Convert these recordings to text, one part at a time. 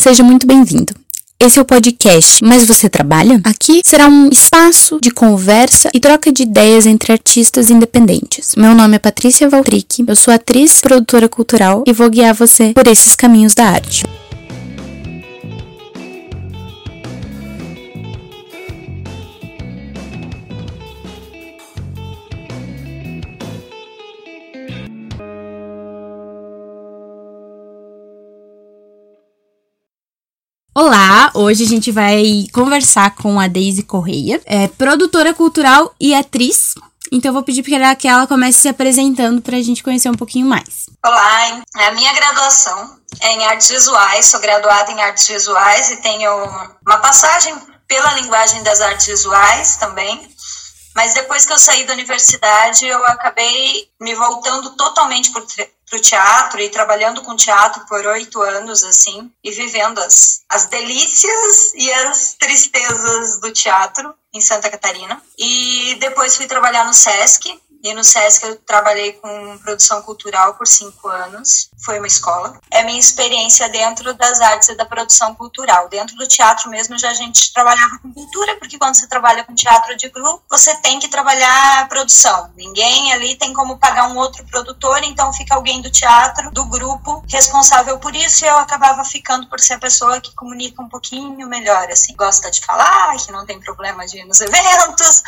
seja muito bem-vindo. Esse é o podcast Mas Você Trabalha? Aqui será um espaço de conversa e troca de ideias entre artistas independentes. Meu nome é Patrícia Valtric, eu sou atriz, produtora cultural e vou guiar você por esses caminhos da arte. Olá, hoje a gente vai conversar com a Daisy Correia, é produtora cultural e atriz. Então eu vou pedir para que ela comece se apresentando para a gente conhecer um pouquinho mais. Olá, a minha graduação é em artes visuais, sou graduada em artes visuais e tenho uma passagem pela linguagem das artes visuais também. Mas depois que eu saí da universidade, eu acabei me voltando totalmente para o teatro e trabalhando com teatro por oito anos, assim, e vivendo as, as delícias e as tristezas do teatro em Santa Catarina. E depois fui trabalhar no SESC, e no SESC eu trabalhei com produção cultural por cinco anos. Foi uma escola. É minha experiência dentro das artes e da produção cultural. Dentro do teatro mesmo já a gente trabalhava com cultura, porque quando você trabalha com teatro de grupo, você tem que trabalhar a produção. Ninguém ali tem como pagar um outro produtor, então fica alguém do teatro, do grupo, responsável por isso. E eu acabava ficando por ser a pessoa que comunica um pouquinho melhor, assim. Gosta de falar, que não tem problema de ir nos eventos.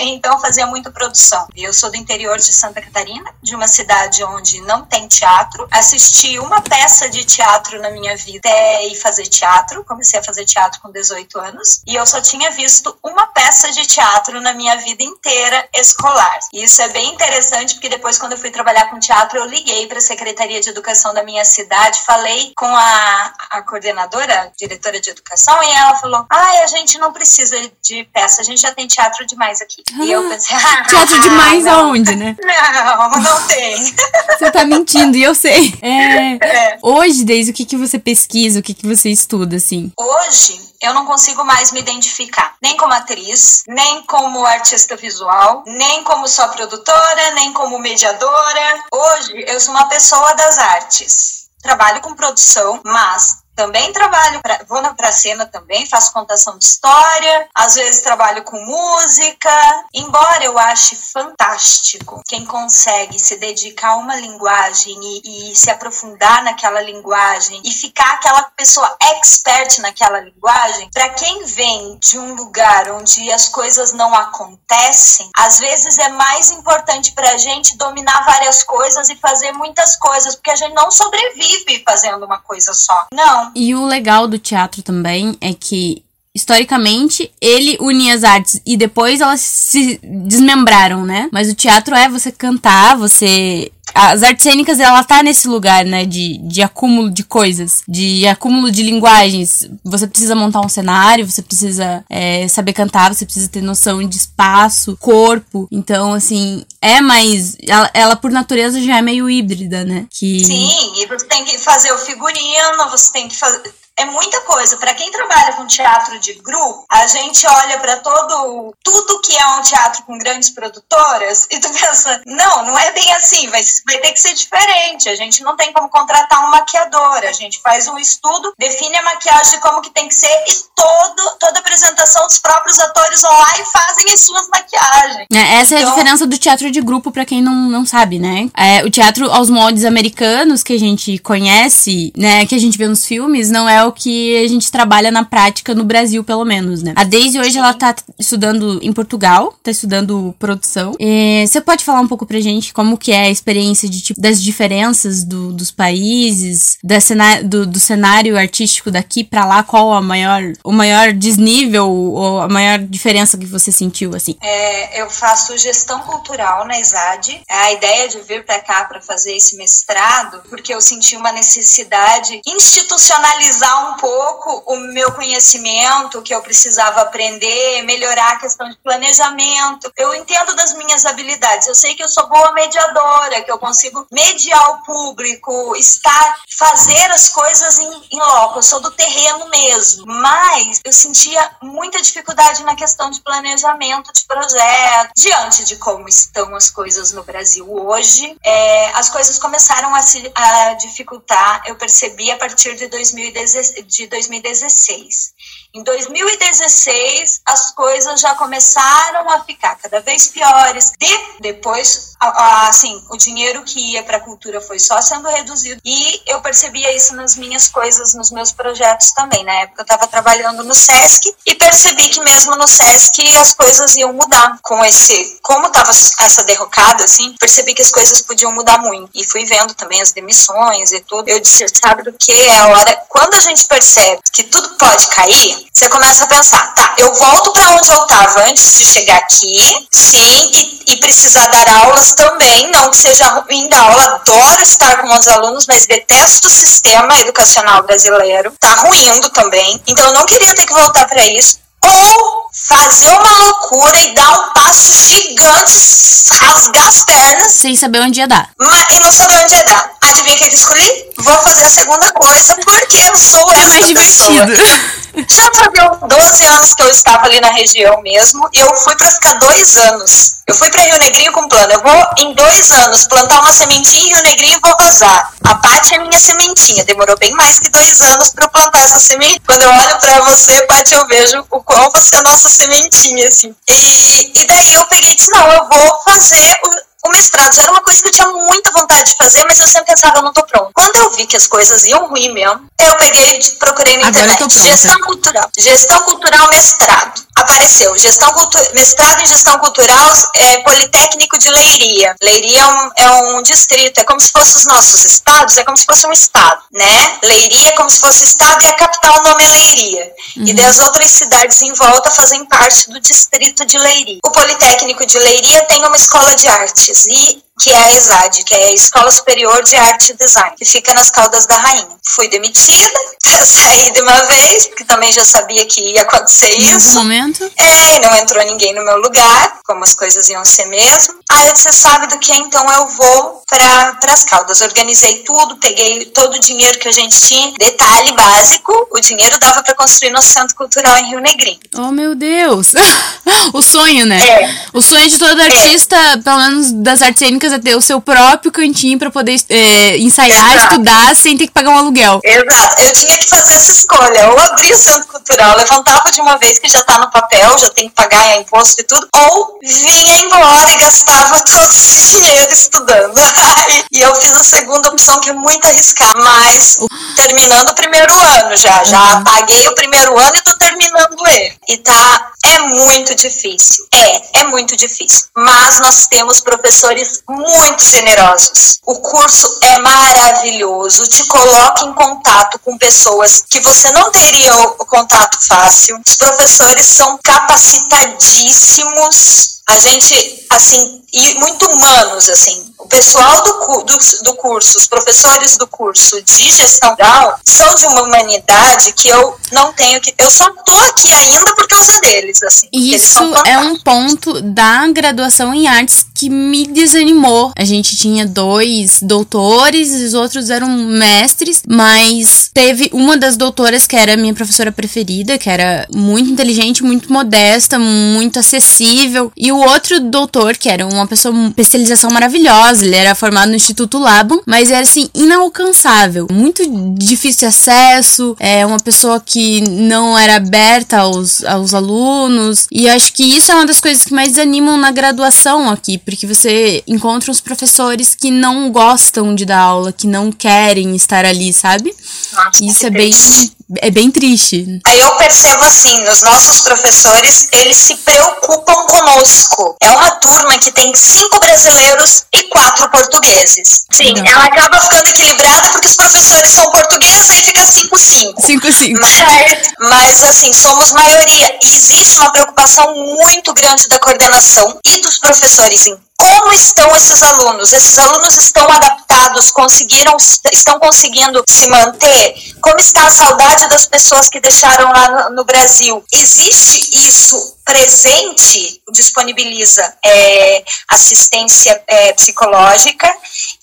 Então fazia muita produção. E eu sou do interior de Santa Catarina, de uma cidade onde não tem teatro. Assisti uma peça de teatro na minha vida até ir fazer teatro. Comecei a fazer teatro com 18 anos e eu só tinha visto uma peça de teatro na minha vida inteira escolar. E isso é bem interessante porque depois quando eu fui trabalhar com teatro, eu liguei para a Secretaria de Educação da minha cidade, falei com a, a coordenadora, a diretora de educação, e ela falou: "Ah, a gente não precisa de peça, a gente já tem teatro demais aqui". Ah, e eu pensei: ah, "Teatro demais não, aonde, né? Não, não tem. Você tá mentindo, e eu sei. É, é. Hoje, Deise, o que, que você pesquisa, o que, que você estuda, assim? Hoje, eu não consigo mais me identificar, nem como atriz, nem como artista visual, nem como só produtora, nem como mediadora. Hoje, eu sou uma pessoa das artes. Trabalho com produção, mas também trabalho, pra, vou para a cena também, faço contação de história, às vezes trabalho com música. Embora eu ache fantástico quem consegue se dedicar a uma linguagem e, e se aprofundar naquela linguagem e ficar aquela pessoa expert naquela linguagem, para quem vem de um lugar onde as coisas não acontecem, às vezes é mais importante para a gente dominar várias coisas e fazer muitas coisas, porque a gente não sobrevive fazendo uma coisa só. Não. E o legal do teatro também é que historicamente, ele unia as artes e depois elas se desmembraram, né? Mas o teatro é você cantar, você. As artes cênicas, ela tá nesse lugar, né? De, de acúmulo de coisas, de acúmulo de linguagens. Você precisa montar um cenário, você precisa é, saber cantar, você precisa ter noção de espaço, corpo. Então, assim, é mais. Ela, ela por natureza já é meio híbrida, né? Que... Sim, e você tem que fazer o figurino, você tem que fazer é muita coisa. Para quem trabalha com teatro de grupo, a gente olha para todo tudo que é um teatro com grandes produtoras e tu pensa, não, não é bem assim, vai, vai ter que ser diferente. A gente não tem como contratar um maquiador, a gente faz um estudo, define a maquiagem como que tem que ser e todo, toda a apresentação dos próprios atores vão lá e fazem as suas maquiagens. É, essa então, é a então diferença do teatro de grupo para quem não, não sabe, né? É, o teatro aos moldes americanos que a gente conhece, né, que a gente vê nos filmes, não é o que a gente trabalha na prática no Brasil, pelo menos, né? A Daisy hoje, ela tá estudando em Portugal, tá estudando produção. E você pode falar um pouco pra gente como que é a experiência de, tipo, das diferenças do, dos países, da cenário, do, do cenário artístico daqui pra lá, qual a maior, o maior desnível ou a maior diferença que você sentiu, assim? É, eu faço gestão cultural na ESAD. A ideia de vir pra cá pra fazer esse mestrado, porque eu senti uma necessidade institucionalizar um pouco o meu conhecimento que eu precisava aprender, melhorar a questão de planejamento. Eu entendo das minhas habilidades. Eu sei que eu sou boa mediadora, que eu consigo mediar o público, estar, fazer as coisas em, em loco. Eu sou do terreno mesmo. Mas eu sentia muita dificuldade na questão de planejamento de projeto. Diante de como estão as coisas no Brasil hoje, é, as coisas começaram a se a dificultar. Eu percebi a partir de 2016 de 2016. Em 2016, as coisas já começaram a ficar cada vez piores. De, depois, assim, o dinheiro que ia para a cultura foi só sendo reduzido. E eu percebia isso nas minhas coisas, nos meus projetos também. Na época, eu estava trabalhando no SESC e percebi que mesmo no SESC as coisas iam mudar. Com esse, como estava essa derrocada, assim, percebi que as coisas podiam mudar muito. E fui vendo também as demissões e tudo. Eu disse, sabe do que? É a hora. Quando a gente percebe que tudo pode cair, você começa a pensar, tá, eu volto para onde eu estava antes de chegar aqui, sim, e, e, precisar dar aulas também, não que seja ruim da aula, adoro estar com os alunos, mas detesto o sistema educacional brasileiro, tá ruindo também, então eu não queria ter que voltar para isso, ou fazer uma loucura e dar um passo gigante, rasgar as pernas. Sem saber onde ia dar. Mas, e não saber onde ia dar. Adivinha o que eu escolhi? Vou fazer a segunda coisa, porque eu sou é essa mais pessoa. divertido. Já fazia 12 anos que eu estava ali na região mesmo, e eu fui para ficar dois anos. Eu fui para Rio Negrinho com plano. Eu vou, em dois anos, plantar uma sementinha em Rio Negrinho e vou vazar. A Paty é minha sementinha. Demorou bem mais que dois anos para eu plantar essa semente. Quando eu olho para você, Paty, eu vejo o quão você é a sementinha, assim. E, e daí eu peguei e disse: não, eu vou fazer o o mestrado era uma coisa que eu tinha muita vontade de fazer, mas eu sempre pensava, eu não tô pronto. Quando eu vi que as coisas iam ruim mesmo, eu peguei e procurei na Agora internet. Gestão cultural. Gestão cultural mestrado. Gestão mestrado em gestão cultural é, Politécnico de Leiria. Leiria é um, é um distrito, é como se fossem os nossos estados, é como se fosse um estado, né? Leiria é como se fosse estado e a capital o nome é Leiria. Uhum. E das outras cidades em volta fazem parte do distrito de Leiria. O Politécnico de Leiria tem uma escola de arte e que é a ESAD, que é a Escola Superior de Arte e Design, que fica nas Caldas da Rainha. Fui demitida, saí de uma vez, porque também já sabia que ia acontecer isso. momento? É, não entrou ninguém no meu lugar, como as coisas iam ser mesmo. Aí eu disse, sabe do que? Então eu vou para as Caldas. Organizei tudo, peguei todo o dinheiro que a gente tinha. Detalhe básico, o dinheiro dava para construir nosso Centro Cultural em Rio Negrinho. Oh, meu Deus! o sonho, né? É. O sonho de todo artista, é. pelo menos das artes cênicas, é ter o seu próprio cantinho para poder é, ensaiar, Exato. estudar, sem ter que pagar um aluguel. Exato. Eu tinha que fazer essa escolha. Ou abria o centro cultural, levantava de uma vez que já tá no papel, já tem que pagar imposto e tudo, ou vinha embora e gastava todo esse dinheiro estudando. e eu fiz a segunda opção, que é muito arriscada. Mas terminando o primeiro ano já. Já uhum. paguei o primeiro ano e tô terminando ele. E tá. É muito difícil. É, é muito difícil. Mas nós temos professores muito generosos. O curso é maravilhoso, te coloca em contato com pessoas que você não teria o contato fácil. Os professores são capacitadíssimos. A gente, assim, e muito humanos, assim. O pessoal do, do, do, curso, os professores do curso de gestão rural são de uma humanidade que eu não tenho que. Eu só tô aqui ainda por causa deles, assim. Isso é um ponto da graduação em artes que me desanimou. A gente tinha dois doutores, os outros eram mestres, mas teve uma das doutoras que era minha professora preferida, que era muito inteligente, muito modesta, muito acessível, e o outro doutor, que era uma pessoa especialização maravilhosa, ele era formado no Instituto Laban, mas era assim inalcançável, muito difícil de acesso, é uma pessoa que não era aberta aos, aos alunos, e acho que isso é uma das coisas que mais animam na graduação aqui, porque você encontra uns professores que não gostam de dar aula, que não querem estar ali, sabe? Nossa, Isso é bem, é bem triste. Aí eu percebo assim, os nossos professores, eles se preocupam conosco. É uma turma que tem cinco brasileiros e quatro portugueses. Sim, não. ela acaba ficando equilibrada porque os professores são portugueses e fica 5-5. 5-5. Mas, mas, assim, somos maioria. E existe uma preocupação muito grande da coordenação e dos professores em como estão esses alunos? Esses alunos estão adaptados, conseguiram, estão conseguindo se manter? Como está a saudade das pessoas que deixaram lá no, no Brasil? Existe isso presente? Disponibiliza é, assistência é, psicológica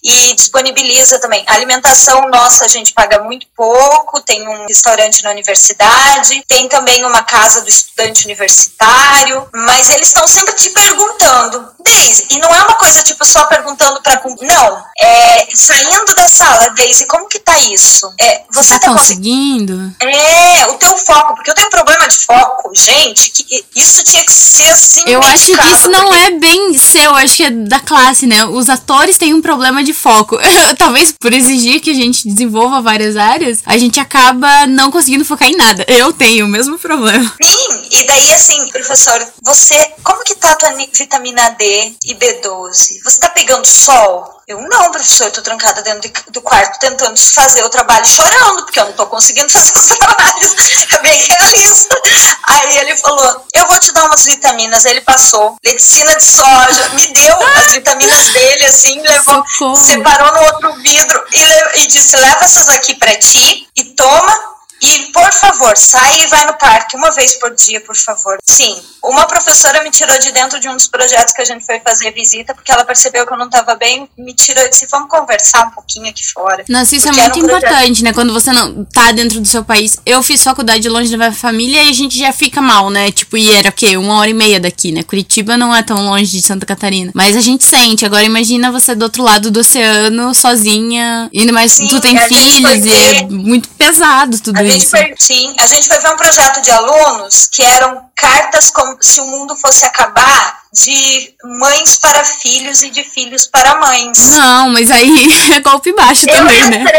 e disponibiliza também alimentação nossa, a gente paga muito pouco, tem um restaurante na universidade, tem também uma casa do estudante universitário, mas eles estão sempre te perguntando, Deise, e não é uma coisa tipo só perguntando para não, é saindo da sala, Deise, como que tá isso? É, você, você tá, tá conseguindo? É, o teu foco, porque eu tenho problema de foco, gente, que isso tinha que ser assim. Eu acho que isso não porque... é bem seu, acho que é da classe, né? Os atores têm um problema de foco. Talvez por exigir que a gente desenvolva várias áreas, a gente acaba não conseguindo focar em nada. Eu tenho o mesmo problema. Sim, e daí assim, professor, você, como que tá a tua vitamina D e B12? Você tá pegando sol? Eu, não, professor, eu tô trancada dentro de, do quarto tentando fazer o trabalho chorando, porque eu não tô conseguindo fazer os trabalhos. É bem realista. Aí ele falou: Eu vou te dar umas vitaminas. Aí ele passou lectina de soja, me deu as vitaminas dele, assim, levou, Socorro. separou no outro vidro e, e disse: Leva essas aqui pra ti e toma e, por favor, sai e vai no parque uma vez por dia, por favor. Sim, uma professora me tirou de dentro de um dos projetos que a gente foi fazer visita, porque ela percebeu que eu não estava bem, me tirou e disse, vamos conversar um pouquinho aqui fora. Nossa, isso é muito um importante, né? Quando você não tá dentro do seu país. Eu fiz faculdade longe da minha família e a gente já fica mal, né? Tipo, e era o quê? Uma hora e meia daqui, né? Curitiba não é tão longe de Santa Catarina. Mas a gente sente. Agora imagina você do outro lado do oceano, sozinha. Ainda mais Sim, tu tem filhos e é muito pesado tudo isso gente sim, a gente foi ver um projeto de alunos que eram cartas como se o mundo fosse acabar de mães para filhos e de filhos para mães. Não, mas aí é golpe baixo eu também, entrei, né?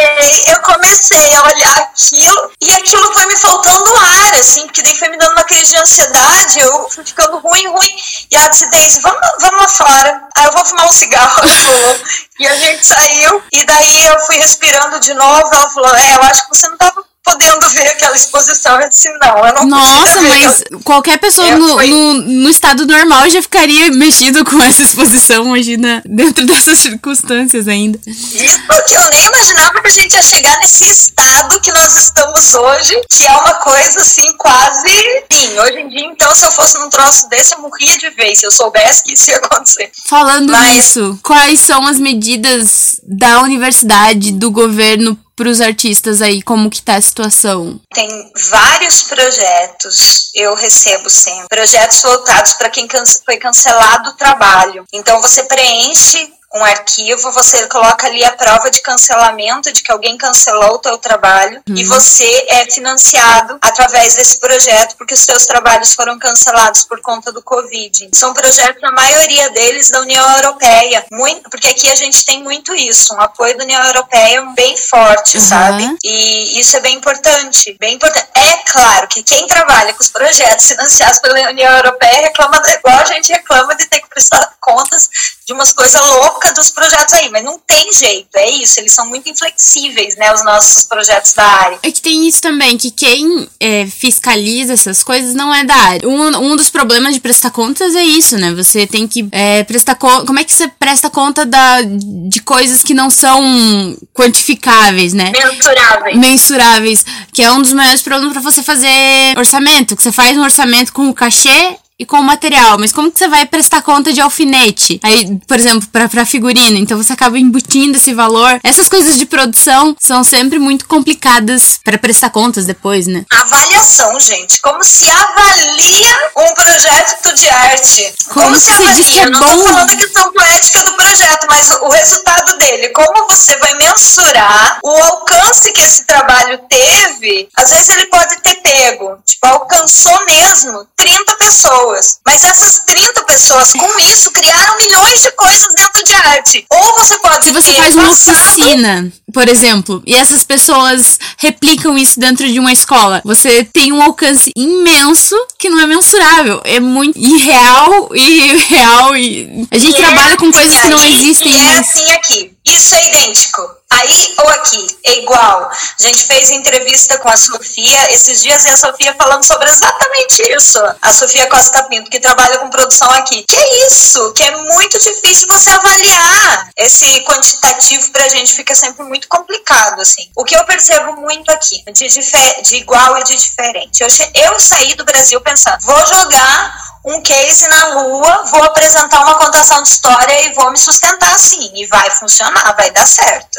Eu comecei a olhar aquilo e aquilo foi me faltando ar, assim, porque daí foi me dando uma crise de ansiedade, eu fui ficando ruim, ruim. E ela disse, Deise, vamos, vamos lá fora. Aí eu vou fumar um cigarro. e a gente saiu, e daí eu fui respirando de novo. Ela falou, é, eu acho que você não estava podendo ver aquela exposição. Eu disse, não, eu não Nossa, mas qualquer pessoa no, no, no, estado normal já ficaria mexido com essa exposição, imagina, dentro dessas circunstâncias ainda. Isso que eu nem imaginava que a gente ia chegar nesse estado que nós estamos hoje, que é uma coisa assim, quase. Sim, hoje em dia, então, se eu fosse num troço desse, eu morria de vez, se eu soubesse que isso ia acontecer. Falando mas... nisso, quais são as medidas da universidade, do governo para os artistas aí, como que tá a situação? Tem vários projetos, eu recebo sempre, projetos voltados para quem foi cancelado o trabalho. Então você preenche um arquivo, você coloca ali a prova de cancelamento de que alguém cancelou o teu trabalho uhum. e você é financiado através desse projeto porque os seus trabalhos foram cancelados por conta do Covid. São projetos, a maioria deles, da União Europeia, muito, porque aqui a gente tem muito isso, um apoio da União Europeia bem forte, uhum. sabe? E isso é bem importante, bem importante. É claro que quem trabalha com os projetos financiados pela União Europeia reclama igual a gente reclama de ter que prestar contas de umas coisas loucas dos projetos aí, mas não tem jeito, é isso, eles são muito inflexíveis, né, os nossos projetos da área. É que tem isso também, que quem é, fiscaliza essas coisas não é da área. Um, um dos problemas de prestar contas é isso, né, você tem que é, prestar conta, como é que você presta conta da, de coisas que não são quantificáveis, né? Mensuráveis. Mensuráveis, que é um dos maiores problemas para você fazer orçamento, que você faz um orçamento com o cachê e com o material, mas como que você vai prestar conta de alfinete? Aí, por exemplo, para figurino, então você acaba embutindo esse valor. Essas coisas de produção são sempre muito complicadas para prestar contas depois, né? Avaliação, gente. Como se avalia um projeto de arte? Como, como se, avalia? Diz que é Não bom... tô falando a questão poética do projeto, mas o resultado dele. Como você vai mensurar o alcance que esse trabalho teve? Às vezes ele pode ter pego, tipo, alcançou mesmo 30 pessoas pessoas. Mas essas 30 pessoas, com isso, criaram milhões de coisas dentro de arte. Ou você pode. Se você faz uma oficina, por exemplo, e essas pessoas replicam isso dentro de uma escola, você tem um alcance imenso que não é mensurável. É muito irreal e real. E a gente e trabalha é com coisas que não existem. E é assim aqui. Isso é idêntico. Aí ou aqui, é igual. A gente fez entrevista com a Sofia esses dias e a Sofia falando sobre exatamente isso. A Sofia Costa Pinto, que trabalha com produção aqui. Que é isso, que é muito difícil você avaliar. Esse quantitativo pra gente fica sempre muito complicado, assim. O que eu percebo muito aqui, de, de igual e de diferente. Eu, eu saí do Brasil pensando, vou jogar um case na lua, vou apresentar uma contação de história e vou me sustentar assim. E vai funcionar, vai dar certo.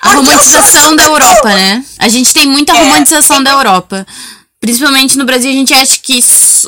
A romantização da Europa, né? A gente tem muita é, romantização é, da Europa. Principalmente no Brasil, a gente acha que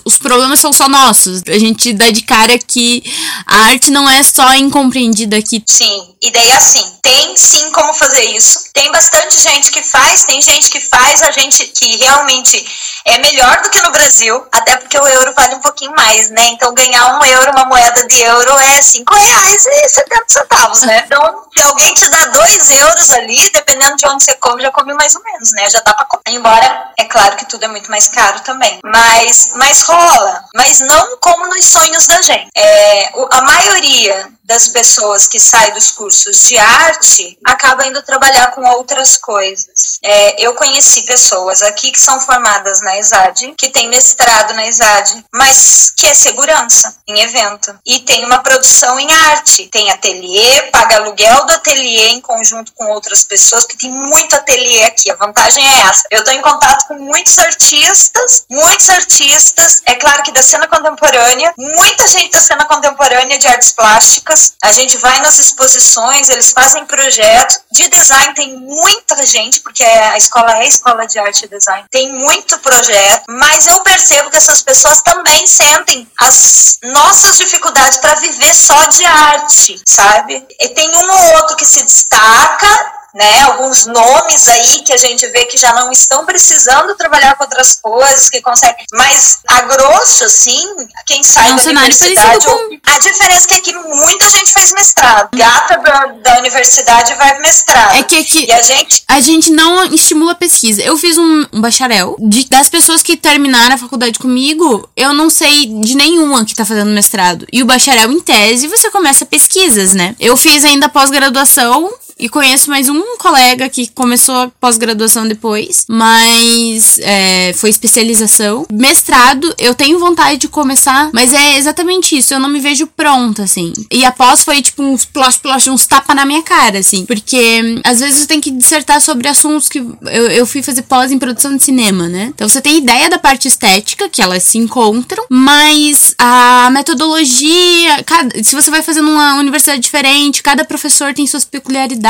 os problemas são só nossos. A gente dá de cara que a arte não é só incompreendida aqui. Sim, e daí assim, tem sim como fazer isso. Tem bastante gente que faz, tem gente que faz, a gente que realmente é melhor do que no Brasil, até porque o euro vale um pouquinho mais, né? Então ganhar um euro, uma moeda de euro é cinco reais e 70 centavos, né? Então, se alguém te dá dois euros ali, dependendo de onde você come, já come mais ou menos, né? Já dá pra comer. Embora, é claro que tudo é muito mais caro também. Mas, mas rola. Mas não como nos sonhos da gente. É, a maioria das pessoas que saem dos cursos de arte acaba indo trabalhar com outras coisas. É, eu conheci pessoas aqui que são formadas na ESAD, que tem mestrado na ESAD, mas que é segurança em evento. E tem uma produção em arte, tem ateliê, paga aluguel do ateliê em conjunto com outras pessoas, que tem muito ateliê aqui. A vantagem é essa. Eu estou em contato com muitos artistas, muitos artistas, é claro que da cena contemporânea, muita gente da cena contemporânea de artes plásticas, a gente vai nas exposições, eles fazem projetos. De design tem muita gente, porque a escola é escola de arte e design. Tem muito projeto, mas eu percebo que essas pessoas também sentem as nossas dificuldades para viver só de arte, sabe? E tem um ou outro que se destaca né? Alguns nomes aí que a gente vê que já não estão precisando trabalhar com outras coisas, que conseguem. Mas a grosso, assim, quem sai é um da universidade. Com... A diferença é que aqui muita gente faz mestrado. Gata da, da universidade vai mestrado. É que aqui e a gente a gente não estimula a pesquisa. Eu fiz um, um bacharel de, das pessoas que terminaram a faculdade comigo, eu não sei de nenhuma que tá fazendo mestrado. E o bacharel em tese, você começa pesquisas, né? Eu fiz ainda pós-graduação e conheço mais um colega que começou pós-graduação depois, mas é, foi especialização. Mestrado, eu tenho vontade de começar, mas é exatamente isso. Eu não me vejo pronta, assim. E após foi tipo uns plosh, plosh, uns tapa na minha cara, assim. Porque às vezes eu tenho que dissertar sobre assuntos que eu, eu fui fazer pós em produção de cinema, né? Então você tem ideia da parte estética, que elas se encontram, mas a metodologia, cada, se você vai fazer numa universidade diferente, cada professor tem suas peculiaridades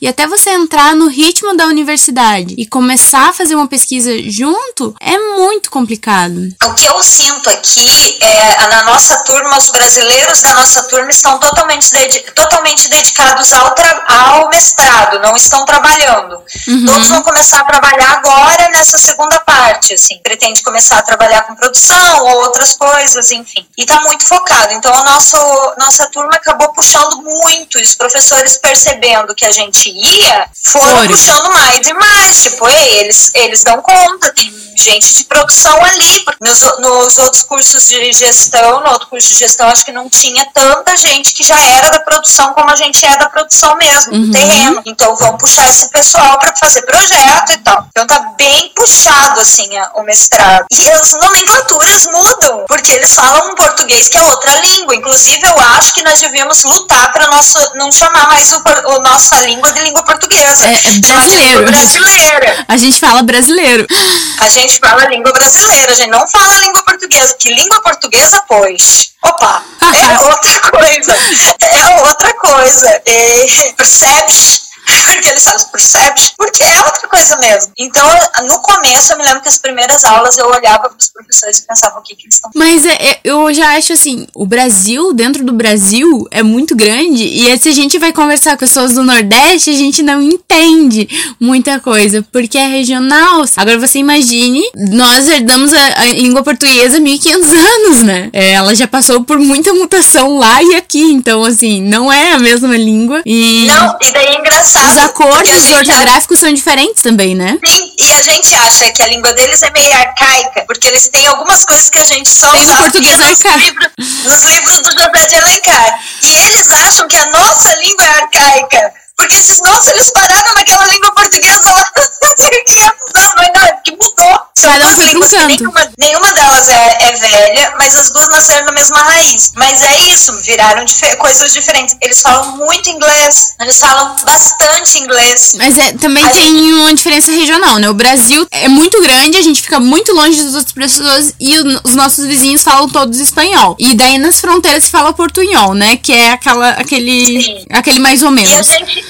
e até você entrar no ritmo da universidade e começar a fazer uma pesquisa junto é muito complicado. O que eu sinto aqui é na nossa turma, os brasileiros da nossa turma estão totalmente, totalmente dedicados ao, ao mestrado, não estão trabalhando. Uhum. Todos vão começar a trabalhar agora nessa segunda parte, assim, pretende começar a trabalhar com produção ou outras coisas, enfim. E está muito focado. Então, a nosso, nossa turma acabou puxando muito, os professores percebendo que a gente ia, foram puxando mais e mais. Tipo, eles, eles dão conta, tem gente de produção ali. Nos, nos outros cursos de gestão, no outro curso de gestão, acho que não tinha tanta gente que já era da produção como a gente é da produção mesmo, uhum. do terreno. Então vamos puxar esse pessoal para fazer projeto e tal. Então tá bem puxado, assim, o mestrado. E as nomenclaturas mudam, porque eles falam um português que é outra língua. Inclusive, eu acho que nós devíamos lutar para não chamar mais o, o nossa língua de língua portuguesa. É, é brasileiro. brasileira. A gente fala brasileiro. A gente gente fala língua brasileira, a gente não fala língua portuguesa. Que língua portuguesa, pois? Opa, é outra coisa. É outra coisa. É, percebes? porque eles falam percebes, porque é outra coisa mesmo. Então, no começo, eu me lembro que as primeiras aulas eu olhava para os professores e pensava o que, que eles estão Mas é, é, eu já acho assim, o Brasil, dentro do Brasil, é muito grande, e se a gente vai conversar com pessoas do Nordeste, a gente não entende muita coisa, porque é regional. Agora você imagine, nós herdamos a, a língua portuguesa há 1500 anos, né? É, ela já passou por muita mutação lá e aqui, então assim, não é a mesma língua. E... Não, e daí é engraçado os acordes ortográficos são diferentes também, né? Sim, e a gente acha que a língua deles é meio arcaica, porque eles têm algumas coisas que a gente só Tem usa português nos, livros, nos livros do José de Alencar. E eles acham que a nossa língua é arcaica. Porque esses nossos, eles pararam naquela língua portuguesa lá há 500 anos, mas não, é porque mudou. São Cada duas línguas que nenhuma, nenhuma delas é, é, velha, mas as duas nasceram na mesma raiz. Mas é isso, viraram dif coisas diferentes. Eles falam muito inglês, eles falam bastante inglês. Mas é, também a tem gente... uma diferença regional, né? O Brasil é muito grande, a gente fica muito longe das outras pessoas e o, os nossos vizinhos falam todos espanhol. E daí nas fronteiras se fala portunhol, né? Que é aquela, aquele, aquele mais ou menos. E a gente,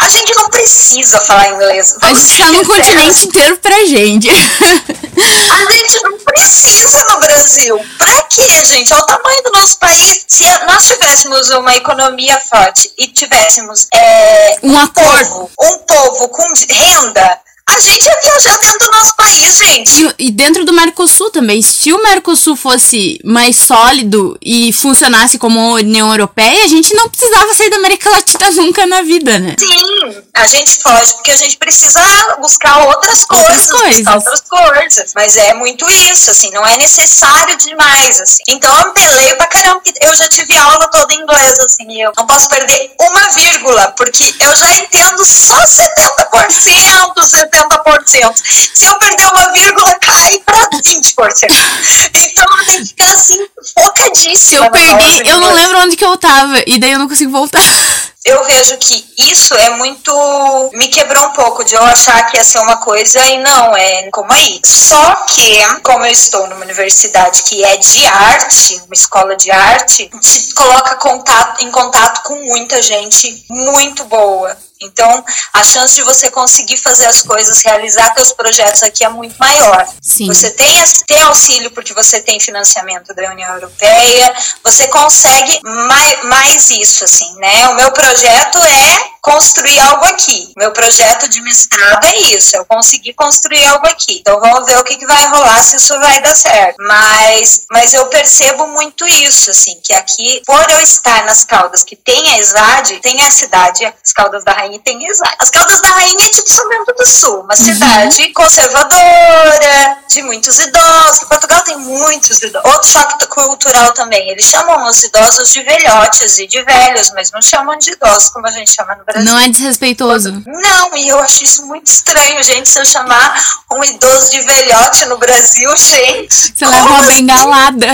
a gente não precisa falar inglês. A gente tá no continente inteiro pra gente. A gente não precisa no Brasil. Pra quê, gente? Olha o tamanho do nosso país. Se nós tivéssemos uma economia forte e tivéssemos é, um, um povo, um povo com renda a gente ia viajar dentro do nosso país, gente. E, e, dentro do Mercosul também. Se o Mercosul fosse mais sólido e funcionasse como a União Europeia, a gente não precisava sair da América Latina nunca na vida, né? Sim, a gente foge porque a gente precisa buscar outras coisas, outras coisas. outras coisas. Mas é muito isso, assim, não é necessário demais, assim. Então eu peleio pra caramba, eu já tive aula toda em inglês, assim, eu não posso perder uma vírgula, porque eu já entendo só 70%, 70%. 70%. Se eu perder uma vírgula, cai para 20%. Então eu tenho que ficar assim, focadíssima. Se eu perdi, eu não lembro onde que eu tava. E daí eu não consigo voltar. Eu vejo que isso é muito. me quebrou um pouco de eu achar que ia ser uma coisa e não, é como aí. Só que, como eu estou numa universidade que é de arte, uma escola de arte, te coloca contato, em contato com muita gente muito boa então, a chance de você conseguir fazer as coisas, realizar seus projetos aqui é muito maior. Sim. Você tem, tem auxílio porque você tem financiamento da União Europeia, você consegue mais, mais isso, assim, né? O meu projeto é construir algo aqui. Meu projeto de mestrado é isso, eu consegui construir algo aqui. Então vamos ver o que, que vai rolar, se isso vai dar certo. Mas, mas eu percebo muito isso, assim, que aqui, por eu estar nas Caldas que tem a ESAD, tem a cidade, as Caldas da Rainha tem a ESAD. As Caldas da Rainha é tipo São Bento do Sul, uma uhum. cidade conservadora, de muitos idosos. Portugal tem muitos idosos. Outro choque cultural também, eles chamam os idosos de velhotes e de velhos, mas não chamam de idosos como a gente chama no Brasil. Não é desrespeitoso. Não, e eu acho isso muito estranho, gente, se eu chamar um idoso de velhote no Brasil, gente. Você leva uma assim? bengalada.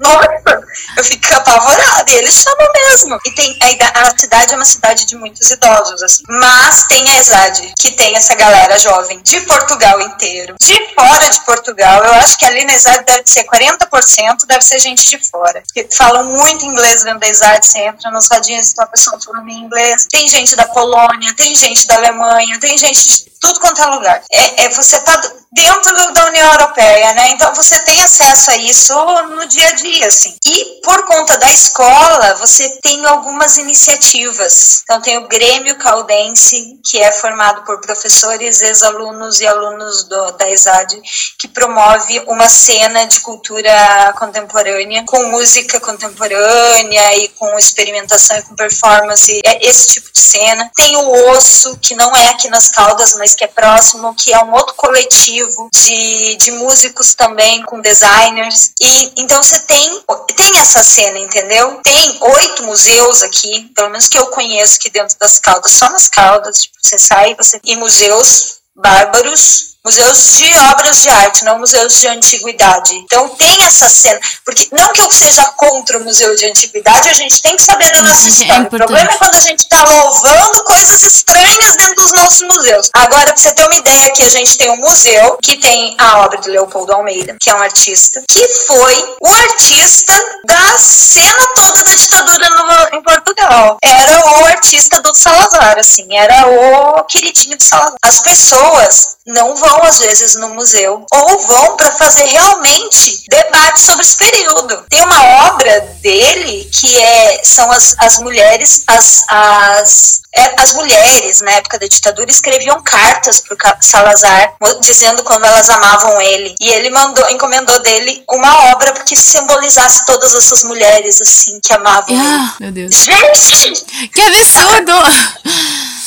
Nossa, eu fico apavorada. E eles chamam mesmo. E tem a, a, cidade é uma cidade de muitos idosos, assim. Mas tem a ESAD, que tem essa galera jovem de Portugal inteiro. De fora de Portugal, eu acho que ali na ESAD deve ser 40%, deve ser gente de fora. Que falam muito inglês dentro da ESAD, você entra nos radinhos e tem uma pessoa falando em inglês. Tem gente da Polônia, tem gente da Alemanha, tem gente de tudo quanto é lugar. É, é você tá dentro da União Europeia, né? Então você tem acesso a isso no dia a dia, assim. E por conta da escola, você tem algumas iniciativas. Então tem o Grêmio Caldense, que é formado por professores, ex-alunos e alunos do, da ESAD, que promove uma cena de cultura contemporânea, com música contemporânea e com experimentação e com performance, é esse tipo de cena. Tem o Osso, que não é aqui nas Caldas, mas que é próximo, que é um outro coletivo de, de músicos também, com designers. E então você tem, tem essa cena, entendeu? Tem oito museus aqui, pelo menos que eu conheço aqui dentro das Caldas, só nas Caldas. Tipo, você sai você, e museus bárbaros museus de obras de arte, não museus de antiguidade. Então tem essa cena, porque não que eu seja contra o museu de antiguidade, a gente tem que saber da nossa é história. É o problema é quando a gente está louvando coisas estranhas dentro dos nossos museus. Agora, para você ter uma ideia, que a gente tem um museu que tem a obra de Leopoldo Almeida, que é um artista, que foi o artista da cena toda da ditadura no, em Portugal. Era o artista do Salazar, assim, era o queridinho do Salazar. As pessoas não vão às vezes no museu ou vão para fazer realmente debate sobre esse período. Tem uma obra dele que é são as, as mulheres as, as é, as mulheres na época da ditadura escreviam cartas para Salazar dizendo como elas amavam ele e ele mandou encomendou dele uma obra que simbolizasse todas essas mulheres assim que amavam ah, ele. Meu Deus. Gente, que absurdo!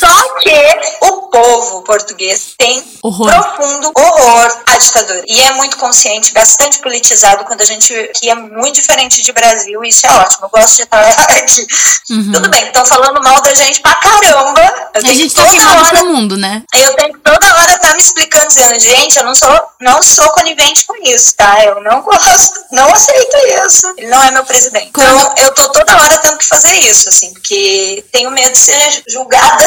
Só que o povo português tem horror. profundo horror à ditadura. E é muito consciente, bastante politizado, quando a gente. que é muito diferente de Brasil, e isso é ótimo. Eu gosto de estar aqui. Uhum. Tudo bem, estão falando mal da gente pra caramba. Eu a gente tá falando pro mundo, né? Eu tenho que toda hora estar tá me explicando, dizendo, gente, eu não sou, não sou conivente com isso, tá? Eu não gosto, não aceito isso. Ele não é meu presidente. Então, eu tô toda hora tendo que fazer isso, assim, porque tenho medo de ser julgada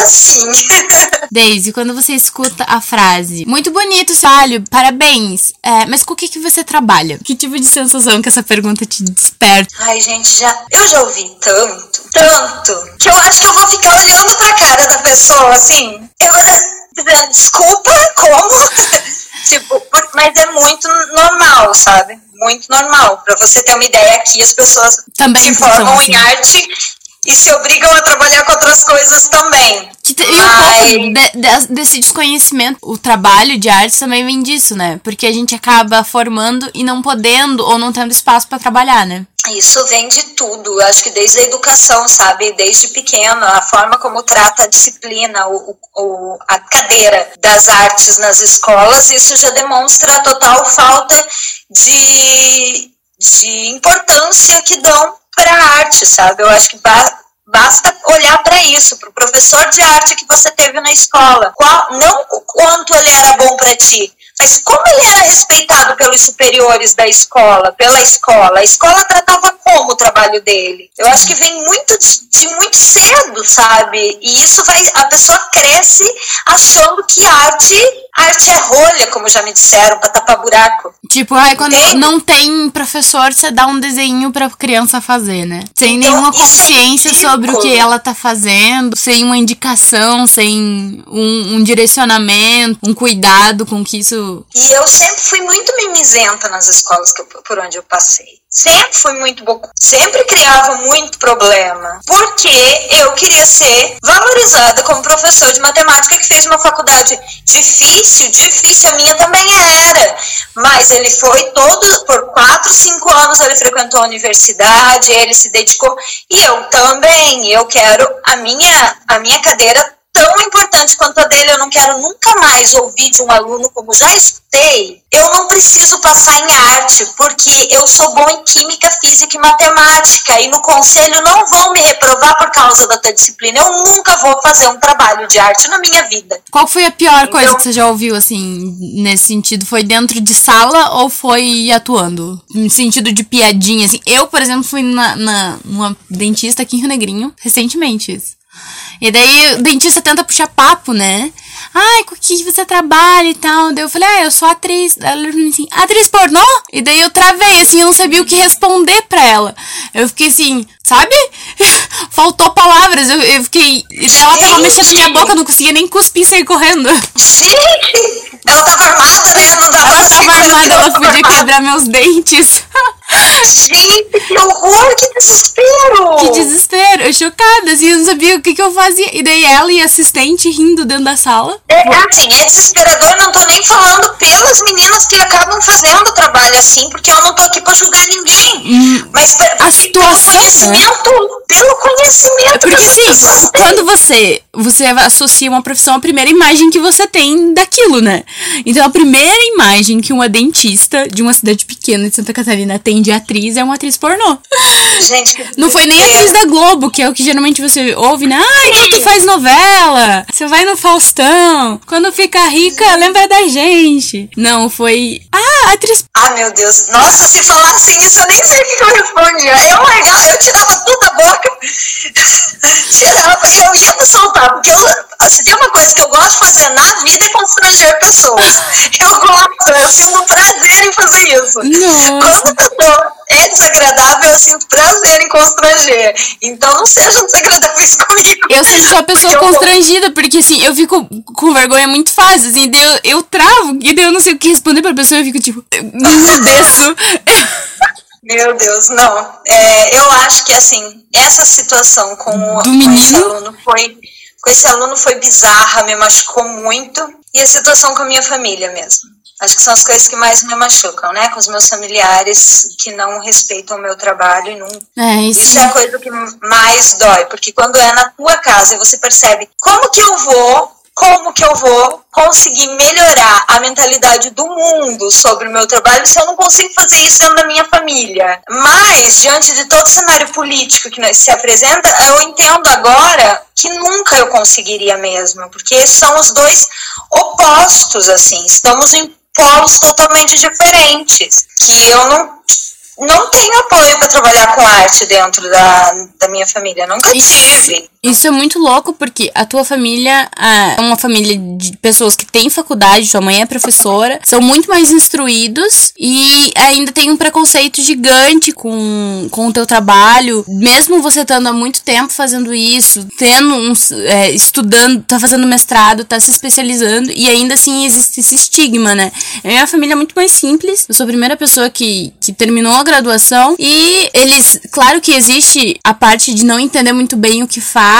Daisy, quando você escuta a frase muito bonito, Salho, parabéns, é, mas com o que, que você trabalha? Que tipo de sensação que essa pergunta te desperta? Ai, gente, já eu já ouvi tanto, tanto, que eu acho que eu vou ficar olhando pra cara da pessoa assim. Eu dizendo, desculpa, como? tipo, mas é muito normal, sabe? Muito normal. Para você ter uma ideia aqui, as pessoas Também se formam assim. em arte e se obrigam a trabalhar com outras coisas também. Que, e um pouco de, de, desse desconhecimento, o trabalho de arte também vem disso, né? Porque a gente acaba formando e não podendo ou não tendo espaço para trabalhar, né? Isso vem de tudo, acho que desde a educação, sabe? Desde pequeno, a forma como trata a disciplina, o, o, a cadeira das artes nas escolas, isso já demonstra a total falta de, de importância que dão para a arte, sabe? Eu acho que basta olhar para isso, para o professor de arte que você teve na escola. Qual, não o quanto ele era bom para ti, mas como ele era respeitado pelos superiores da escola, pela escola? A escola tratava como o trabalho dele? Eu acho que vem muito de, de muito cedo, sabe? E isso vai, a pessoa cresce achando que arte arte é rolha, como já me disseram, pra tapar buraco. Tipo, ai, quando tem. não tem professor, você dá um desenho pra criança fazer, né? Sem então, nenhuma consciência é sobre o que ela tá fazendo, sem uma indicação, sem um, um, direcionamento, um cuidado com que isso. E eu sempre fui muito mimizenta nas escolas que eu, por onde eu passei. Sempre fui muito bocuda. Sempre criava muito problema. Porque eu queria ser valorizada como professor de matemática que fez uma faculdade difícil. Difícil, a minha também era. Mas ele foi todo, por quatro, cinco anos ele frequentou a universidade, ele se dedicou. E eu também. Eu quero a minha, a minha cadeira tão importante quanto a dele, eu não quero nunca mais ouvir de um aluno como já escutei. Eu não preciso passar em arte, porque eu sou bom em química, física e matemática, e no conselho não vão me reprovar por causa da tua disciplina. Eu nunca vou fazer um trabalho de arte na minha vida. Qual foi a pior então, coisa que você já ouviu, assim, nesse sentido? Foi dentro de sala ou foi atuando? No sentido de piadinha, assim. Eu, por exemplo, fui na, na, numa dentista aqui em Rio Negrinho, recentemente. E daí o dentista tenta puxar papo, né? Ai, com o que você trabalha e tal. Daí eu falei, ah, eu sou atriz. Ela falou assim, atriz pornô? E daí eu travei, assim, eu não sabia o que responder pra ela. Eu fiquei assim, sabe? Faltou palavras. Eu, eu fiquei. Ela tava mexendo na minha boca, eu não conseguia nem cuspir sair correndo. Gente! Ela tava armada, né? Não dava ela tava armada, ela podia quebrar meus dentes. Gente, que horror, que desespero! Que desespero, eu chocada, assim, eu não sabia o que, que eu fazia. E daí ela e a assistente rindo dentro da sala. É, assim, é desesperador, não tô nem falando pelas meninas que acabam fazendo o trabalho assim, porque eu não tô aqui pra julgar ninguém. Hum, mas a situação, pelo conhecimento, né? pelo conhecimento. Porque sim, quando você, você associa uma profissão à primeira imagem que você tem daquilo, né? Então a primeira imagem que uma dentista de uma cidade pequena de Santa Catarina tem de atriz é uma atriz pornô. Gente, não foi nem atriz da Globo, que é o que geralmente você ouve, né? Ai, que tu faz novela, você vai no Faustão, quando fica rica, lembra da gente. Não, foi. Ah, atriz. Ah, meu Deus. Nossa, se falassem isso, eu nem sei o que eu respondia. Eu, eu tirava tudo da boca. tirava, eu ia me soltar, porque eu, se tem uma coisa que eu gosto de fazer na vida é constranger pessoas. Eu gosto, eu sinto prazer em fazer isso. Nossa. Quando a pessoa é desagradável, eu sinto prazer em constranger. Então não sejam desagradáveis comigo. Eu sempre sou a pessoa constrangida, porque assim, eu fico com vergonha muito fácil, assim, eu, eu travo, e eu não sei o que responder pra pessoa, eu fico tipo, desço. Meu Deus, não. É, eu acho que assim, essa situação com, com esse aluno foi. Com esse aluno foi bizarra, me machucou muito. E a situação com a minha família mesmo. Acho que são as coisas que mais me machucam, né? Com os meus familiares que não respeitam o meu trabalho e não. É, isso... isso é a coisa que mais dói, porque quando é na tua casa e você percebe como que eu vou como que eu vou conseguir melhorar a mentalidade do mundo sobre o meu trabalho se eu não consigo fazer isso dentro da minha família? Mas, diante de todo o cenário político que se apresenta, eu entendo agora que nunca eu conseguiria mesmo, porque são os dois opostos, assim, estamos em polos totalmente diferentes, que eu não não tenho apoio para trabalhar com arte dentro da, da minha família, nunca tive. Isso é muito louco porque a tua família é uma família de pessoas que têm faculdade, sua mãe é professora, são muito mais instruídos e ainda tem um preconceito gigante com, com o teu trabalho, mesmo você estando há muito tempo fazendo isso, tendo uns, é, estudando, tá fazendo mestrado, tá se especializando e ainda assim existe esse estigma, né? A minha família é muito mais simples, eu sou a primeira pessoa que, que terminou a graduação e eles, claro que existe a parte de não entender muito bem o que faz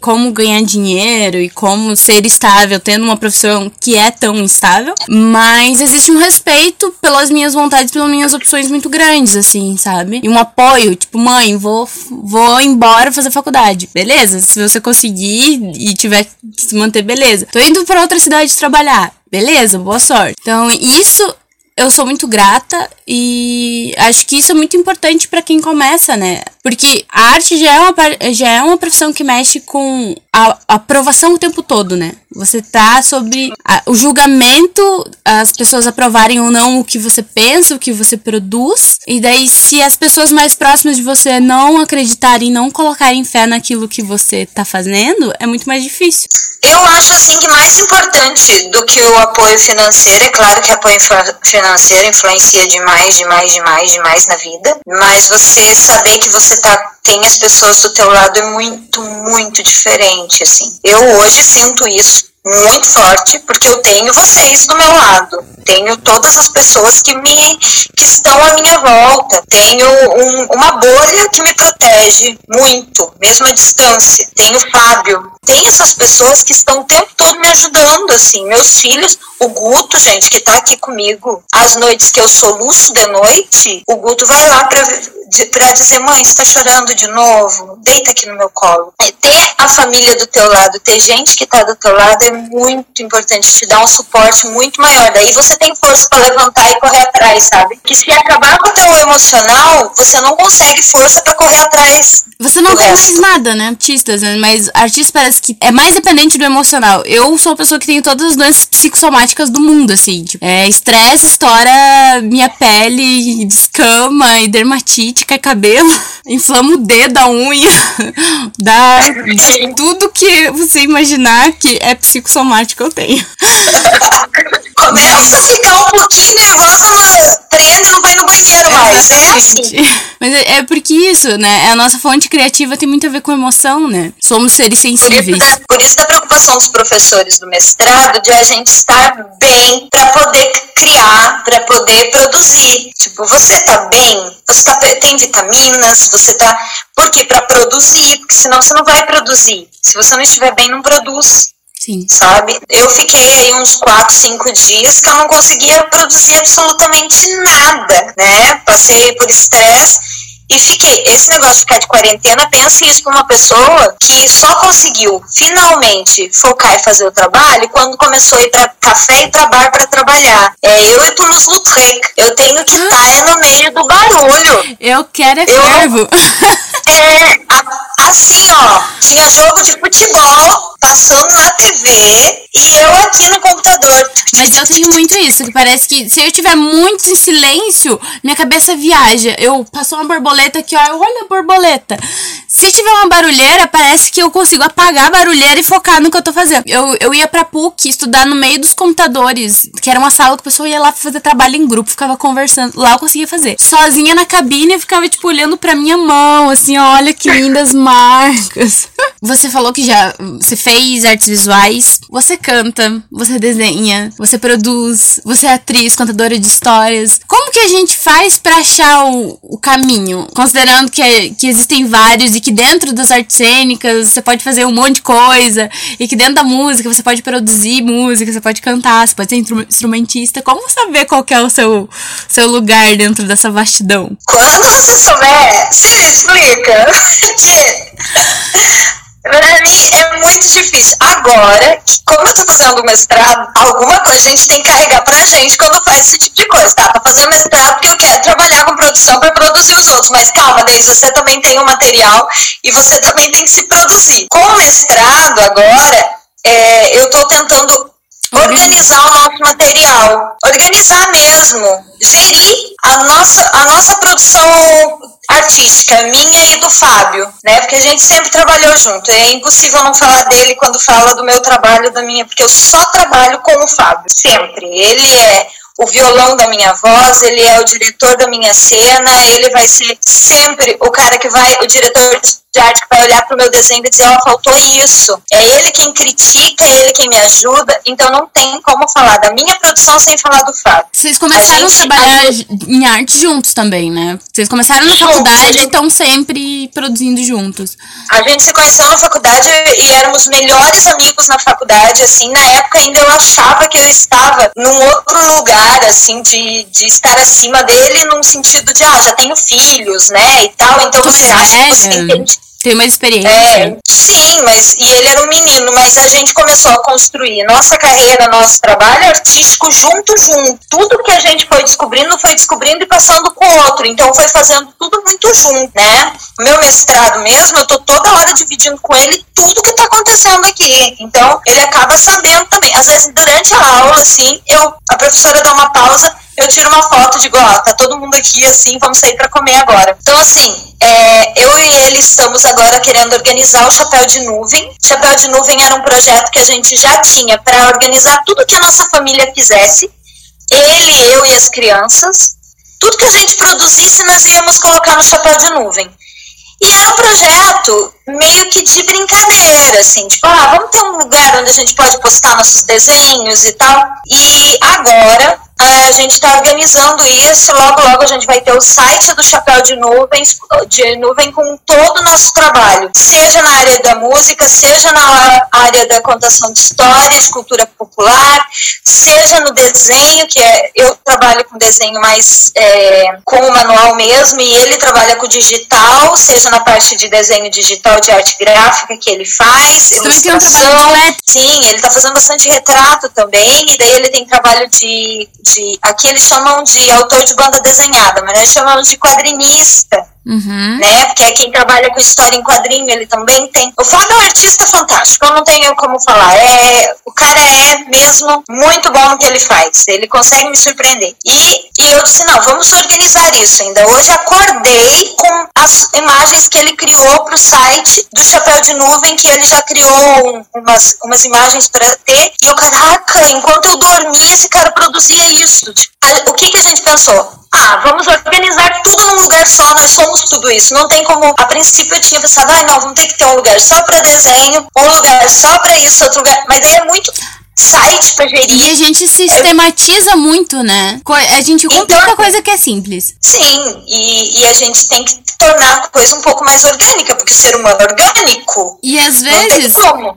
como ganhar dinheiro e como ser estável tendo uma profissão que é tão instável, mas existe um respeito pelas minhas vontades, pelas minhas opções muito grandes, assim, sabe? E um apoio, tipo, mãe, vou, vou embora fazer faculdade. Beleza, se você conseguir e tiver que se manter, beleza. Tô indo para outra cidade trabalhar. Beleza, boa sorte. Então, isso eu sou muito grata e acho que isso é muito importante para quem começa, né? Porque a arte já é uma, já é uma profissão que mexe com a, aprovação o tempo todo, né? Você tá sobre a, o julgamento, as pessoas aprovarem ou não o que você pensa, o que você produz. E daí, se as pessoas mais próximas de você não acreditarem, não colocarem fé naquilo que você tá fazendo, é muito mais difícil. Eu acho assim que mais importante do que o apoio financeiro, é claro que apoio financeiro influencia demais, demais, demais, demais na vida, mas você saber que você tá tem as pessoas do teu lado é muito, muito diferente, assim. Eu hoje sinto isso muito forte, porque eu tenho vocês do meu lado, tenho todas as pessoas que me que estão à minha volta, tenho um, uma bolha que me protege muito, mesmo à distância. Tenho o Fábio, tem essas pessoas que estão o tempo todo me ajudando, assim, meus filhos, o Guto, gente, que tá aqui comigo, as noites que eu soluço de noite, o Guto vai lá pra para dizer, mãe, você tá chorando de novo? Deita aqui no meu colo. É, ter a família do teu lado, ter gente que tá do teu lado é muito importante, te dá um suporte muito maior. Daí você tem força para levantar e correr atrás, sabe? Que se acabar com o teu emocional, você não consegue força para correr atrás. Você não tem resto. mais nada, né? Artistas, né? Mas artista parece que é mais dependente do emocional. Eu sou uma pessoa que tem todas as doenças psicossomáticas do mundo, assim. Tipo, é estresse, estoura minha pele, descama e dermatite cai cabelo, inflama o dedo, a unha, dá tudo que você imaginar que é psicossomático eu tenho. Começa a ficar um pouquinho nervosa, prende e não vai no banheiro mais. É assim. Mas é, é porque isso, né? A nossa fonte criativa tem muito a ver com emoção, né? Somos seres sensíveis. Por isso, da, por isso da preocupação dos professores do mestrado de a gente estar bem para poder criar, para poder produzir. Tipo, você tá bem, você tá, tem vitaminas, você tá. Por quê? Para produzir, porque senão você não vai produzir. Se você não estiver bem, não produz. Sim. Sabe? Eu fiquei aí uns 4, 5 dias que eu não conseguia produzir absolutamente nada, né? Passei por estresse e fiquei. Esse negócio de ficar de quarentena, pense isso para uma pessoa que só conseguiu finalmente focar e fazer o trabalho quando começou a ir para café e para bar para trabalhar. É, eu e Toulouse-Lautrec. Eu tenho que estar ah. no meio do barulho. Eu quero é fervo. É, assim, ó, tinha jogo de futebol passando na TV e eu aqui no computador. Mas eu tenho muito isso, que parece que se eu tiver muito em silêncio, minha cabeça viaja. Eu passou uma borboleta aqui, ó, olha a borboleta. Se tiver uma barulheira, parece que eu consigo apagar a barulheira e focar no que eu tô fazendo. Eu, eu ia pra PUC estudar no meio dos computadores, que era uma sala que a pessoa ia lá fazer trabalho em grupo, ficava conversando. Lá eu conseguia fazer. Sozinha na cabine, ficava, tipo, olhando pra minha mão, assim, olha que lindas marcas. Você falou que já você fez artes visuais, você canta, você desenha, você produz, você é atriz, contadora de histórias. Como que a gente faz para achar o, o caminho? Considerando que, que existem vários e que dentro das artes cênicas você pode fazer um monte de coisa, e que dentro da música você pode produzir música, você pode cantar, você pode ser instrumentista. Como saber qual é o seu, seu lugar dentro dessa vastidão? Quando você souber, se explica. Pra mim é muito difícil. Agora, como eu tô fazendo mestrado, alguma coisa a gente tem que carregar pra gente quando faz esse tipo de coisa, tá? Tô fazendo mestrado porque eu quero trabalhar com produção para produzir os outros. Mas calma, Deise, você também tem o um material e você também tem que se produzir. Com o mestrado, agora, é, eu tô tentando organizar o nosso material. Organizar mesmo. Gerir a nossa, a nossa produção artística minha e do Fábio, né? Porque a gente sempre trabalhou junto. É impossível não falar dele quando fala do meu trabalho, da minha, porque eu só trabalho com o Fábio, sempre. Ele é o violão da minha voz, ele é o diretor da minha cena, ele vai ser sempre o cara que vai, o diretor arte que vai olhar para o meu desenho e dizer, ó, oh, faltou isso. É ele quem critica, é ele quem me ajuda, então não tem como falar da minha produção sem falar do Fábio. Vocês começaram a, gente, a trabalhar a... em arte juntos também, né? Vocês começaram na faculdade e estão sempre produzindo juntos. A gente se conheceu na faculdade e éramos melhores amigos na faculdade, assim, na época ainda eu achava que eu estava num outro lugar, assim, de, de estar acima dele, num sentido de, ah, já tenho filhos, né, e tal, então Tô você velha. acha que você entende tem uma experiência. É, sim, mas e ele era um menino, mas a gente começou a construir nossa carreira, nosso trabalho artístico junto, junto. Tudo que a gente foi descobrindo, foi descobrindo e passando com o outro. Então foi fazendo tudo muito junto, né? Meu mestrado mesmo, eu tô toda hora dividindo com ele tudo que tá acontecendo aqui. Então ele acaba sabendo também. Às vezes durante a aula, assim, eu a professora dá uma pausa, eu tiro uma foto e digo, ó, tá todo mundo aqui assim, vamos sair para comer agora. Então, assim, é, eu e ele estamos agora querendo organizar o Chapéu de Nuvem. Chapéu de Nuvem era um projeto que a gente já tinha para organizar tudo que a nossa família fizesse. Ele, eu e as crianças. Tudo que a gente produzisse, nós íamos colocar no Chapéu de Nuvem. E era um projeto meio que de brincadeira, assim, tipo, ah, vamos ter um lugar onde a gente pode postar nossos desenhos e tal. E agora a gente está organizando isso, logo logo a gente vai ter o site do Chapéu de Nuvens, de Nuvem com todo o nosso trabalho, seja na área da música, seja na área da contação de histórias, cultura popular, seja no desenho, que é, eu trabalho com desenho mais é, com o manual mesmo, e ele trabalha com digital, seja na parte de desenho digital de arte gráfica que ele faz, ilustração. Sim, ele está fazendo bastante retrato também, e daí ele tem trabalho de, de. Aqui eles chamam de autor de banda desenhada, mas nós chamamos de quadrinista. Uhum. Né? Porque é quem trabalha com história em quadrinho, ele também tem. O Fábio é um artista fantástico, eu não tenho como falar. É, o cara é mesmo muito bom no que ele faz. Ele consegue me surpreender. E, e eu disse: não, vamos organizar isso ainda. Hoje acordei com as imagens que ele criou para o site do Chapéu de Nuvem, que ele já criou um, umas, umas imagens para ter. E eu, caraca, enquanto eu dormia, esse cara produzia isso. Tipo, o que, que a gente pensou? Ah, vamos organizar tudo num lugar só, nós somos tudo isso. Não tem como. A princípio eu tinha pensado, ah, não, vamos ter que ter um lugar só para desenho, um lugar só para isso, outro lugar. Mas aí é muito site pra gerir. E a gente sistematiza muito, né? A gente complica então, coisa que é simples. Sim, e, e a gente tem que tornar a coisa um pouco mais orgânica, porque o ser humano é orgânico. E às vezes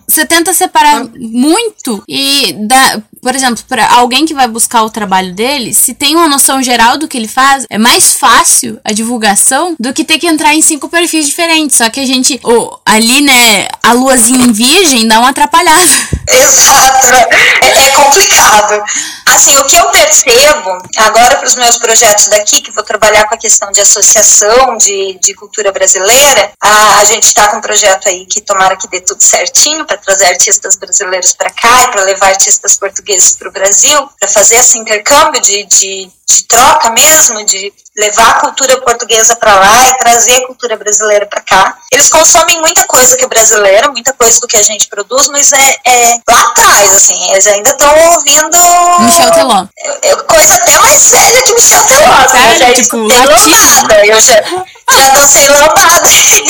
você tenta separar hum. muito e dá, por exemplo, para alguém que vai buscar o trabalho dele, se tem uma noção geral do que ele faz, é mais fácil a divulgação do que ter que entrar em cinco perfis diferentes. Só que a gente, oh, ali, né, a luazinha em virgem dá uma atrapalhada. Exato, é, é complicado. Assim, o que eu percebo agora para os meus projetos daqui, que vou trabalhar com a questão de associação de, de cultura brasileira, a, a gente está com um projeto aí que tomara que dê tudo certinho para trazer artistas brasileiros para cá e para levar artistas portugueses para o Brasil, para fazer esse intercâmbio de, de de troca mesmo, de levar a cultura portuguesa para lá e trazer a cultura brasileira para cá. Eles consomem muita coisa que é brasileira, muita coisa do que a gente produz, mas é, é lá atrás, assim, eles ainda estão ouvindo. Michel Teló. Coisa até mais velha que Michel Teló. Assim, eu já tipo, eu já, já dancei lambada em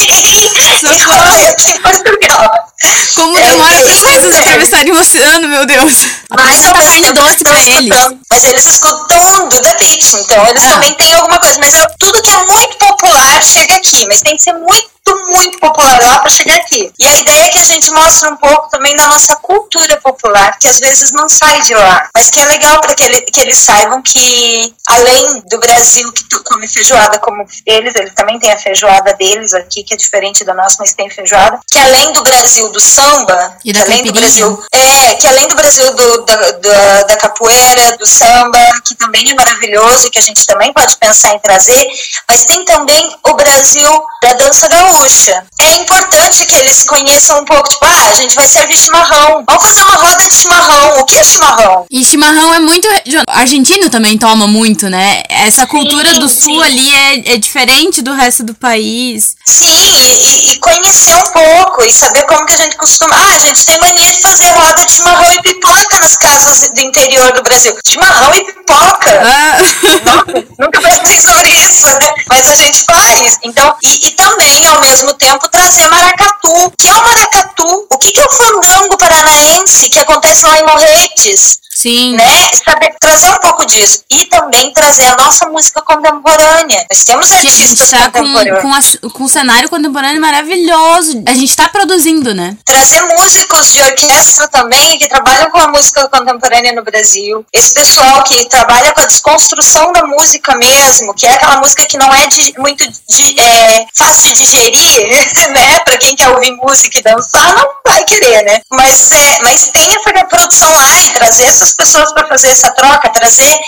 aqui em Portugal. Como demora é, as coisas atravessarem o oceano, meu Deus. Mas caindo doce pra eles. Mas eles escutam Duda Beat, então eles ah. também têm alguma coisa. Mas eu, tudo que é muito popular chega aqui, mas tem que ser muito muito popular lá para chegar aqui. E a ideia é que a gente mostre um pouco também da nossa cultura popular, que às vezes não sai de lá, mas que é legal para que, ele, que eles saibam que, além do Brasil, que come feijoada como eles, eles também têm a feijoada deles aqui, que é diferente da nossa, mas tem feijoada, que além do Brasil do samba, e que além do Brasil. É, que além do Brasil do, da, da, da capoeira, do samba, que também é maravilhoso e que a gente também pode pensar em trazer, mas tem também o Brasil da dança gaúcha gaúcha. É importante que eles conheçam um pouco, tipo, ah, a gente vai servir chimarrão. Vamos fazer uma roda de chimarrão. O que, é chimarrão. E chimarrão é muito. Argentino também toma muito, né? Essa cultura sim, do sul sim. ali é, é diferente do resto do país. Sim, e, e, conhecer um pouco e saber como que a gente costuma. Ah, a gente tem mania de fazer roda de chimarrão e pipoca nas casas do interior do Brasil. Chimarrão e pipoca. Ah. Nossa, nunca pensei sobre isso, né? Mas a gente faz. Então, e, e também, ao mesmo tempo, trazer maracatu. Que é o maracatu? O que, que é o fandango paranaense que acontece lá em Morretes? Sim. Né? Saber trazer um pouco disso. E também trazer a nossa música contemporânea. Nós temos artistas a gente tá com, com, a, com um cenário contemporâneo maravilhoso. A gente está produzindo, né? Trazer músicos de orquestra também que trabalham com a música contemporânea no Brasil. Esse pessoal que trabalha com a desconstrução da música mesmo, que é aquela música que não é de, muito de, é, fácil de digerir, né? Pra quem quer ouvir música e dançar, não vai querer, né? Mas, é, mas tem essa produção lá e trazer essas pessoas para fazer essa troca, trazer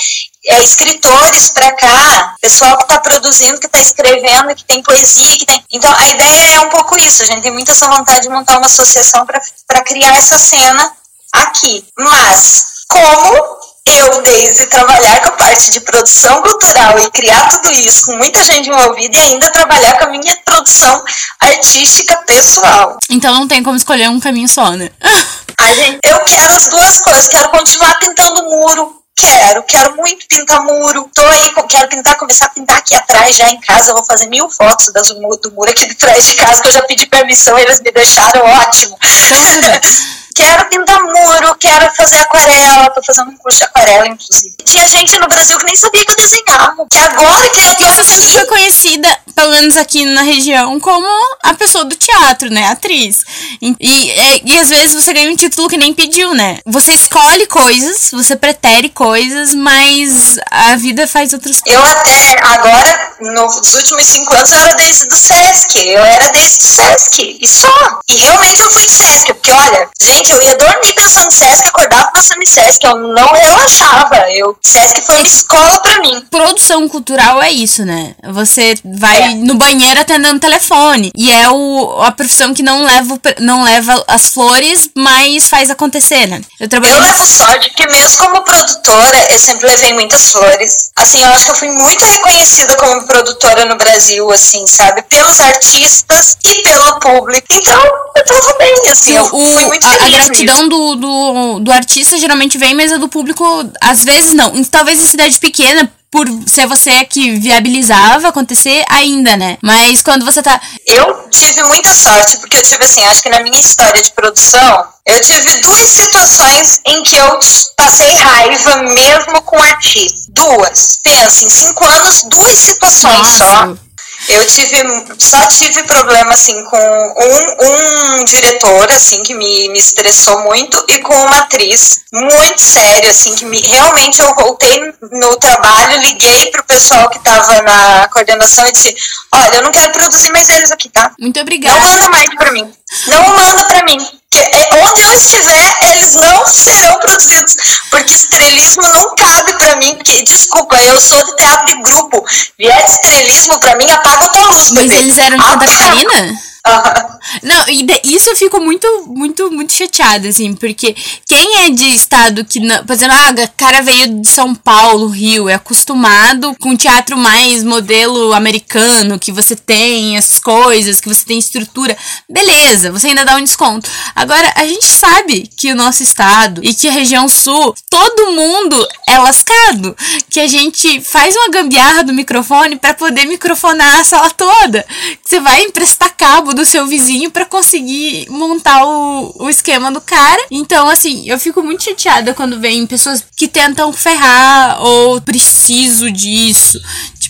é, escritores para cá, pessoal que está produzindo, que está escrevendo, que tem poesia, que tem. Então a ideia é um pouco isso. A gente tem muita essa vontade de montar uma associação para criar essa cena aqui. Mas como eu, desde trabalhar com a parte de produção cultural e criar tudo isso com muita gente envolvida e ainda trabalhar com a minha produção artística pessoal. Então não tem como escolher um caminho só, né? A gente, eu quero as duas coisas, quero continuar pintando muro, Quero, quero muito pintar muro. Tô aí, quero pintar, começar a pintar aqui atrás, já em casa. vou fazer mil fotos das, do muro aqui de trás de casa, que eu já pedi permissão, eles me deixaram ótimo. quero pintar muro, quero fazer aquarela, tô fazendo um curso de aquarela, inclusive. Tinha gente no Brasil que nem sabia que eu desenhava. Que agora que eu tô Você sempre foi conhecida, pelo menos aqui na região, como a pessoa do teatro, né? Atriz. E, e, e, às vezes você ganha um título que nem pediu, né? Você escolhe coisas, você pretere coisas, mas a vida faz outras coisas. Eu até, agora, nos últimos cinco anos, eu era desde do Sesc. Eu era desde do Sesc. E só. E realmente eu fui Sesc, porque olha, Gente, eu ia dormir pensando em Sesc, acordava pensando em Sesc, eu não relaxava. Eu, Sesc foi uma escola pra mim. Produção cultural é isso, né? Você vai é. no banheiro atendendo telefone. E é o, a profissão que não leva, não leva as flores, mas faz acontecer, né? Eu, trabalhei... eu levo sorte, porque mesmo como produtora, eu sempre levei muitas flores. Assim, eu acho que eu fui muito reconhecida como produtora no Brasil, assim, sabe? Pelos artistas e pelo público. Então, eu tava bem, assim, eu fui muito feliz. A, gratidão do, do, do artista geralmente vem, mas a do público, às vezes não. Talvez em cidade pequena, por ser você que viabilizava acontecer ainda, né? Mas quando você tá. Eu tive muita sorte, porque eu tive assim, acho que na minha história de produção, eu tive duas situações em que eu passei raiva mesmo com artista. Duas. Pensa, em cinco anos, duas situações Nossa. só eu tive, só tive problema, assim, com um, um diretor, assim, que me, me estressou muito, e com uma atriz muito séria, assim, que me, realmente eu voltei no trabalho, liguei pro pessoal que tava na coordenação e disse, olha, eu não quero produzir mais eles aqui, tá? Muito obrigada. Não manda mais pra mim. Não manda pra mim. É, onde eu estiver, eles não serão produzidos, porque estrelismo não cabe para mim, porque, desculpa, eu sou de teatro de grupo, vier de estrelismo para mim, apaga a tua luz, Mas bebê. eles eram de Santa Catarina? Não, e isso eu fico muito, muito, muito chateada, assim, porque quem é de estado que, não, por exemplo, ah, cara veio de São Paulo, Rio, é acostumado com teatro mais modelo americano, que você tem as coisas, que você tem estrutura, beleza, você ainda dá um desconto. Agora, a gente sabe que o nosso estado e que a região sul, todo mundo é lascado, que a gente faz uma gambiarra do microfone para poder microfonar a sala toda. Você vai emprestar cabo do seu vizinho para conseguir montar o, o esquema do cara. Então, assim, eu fico muito chateada quando vem pessoas que tentam ferrar ou preciso disso.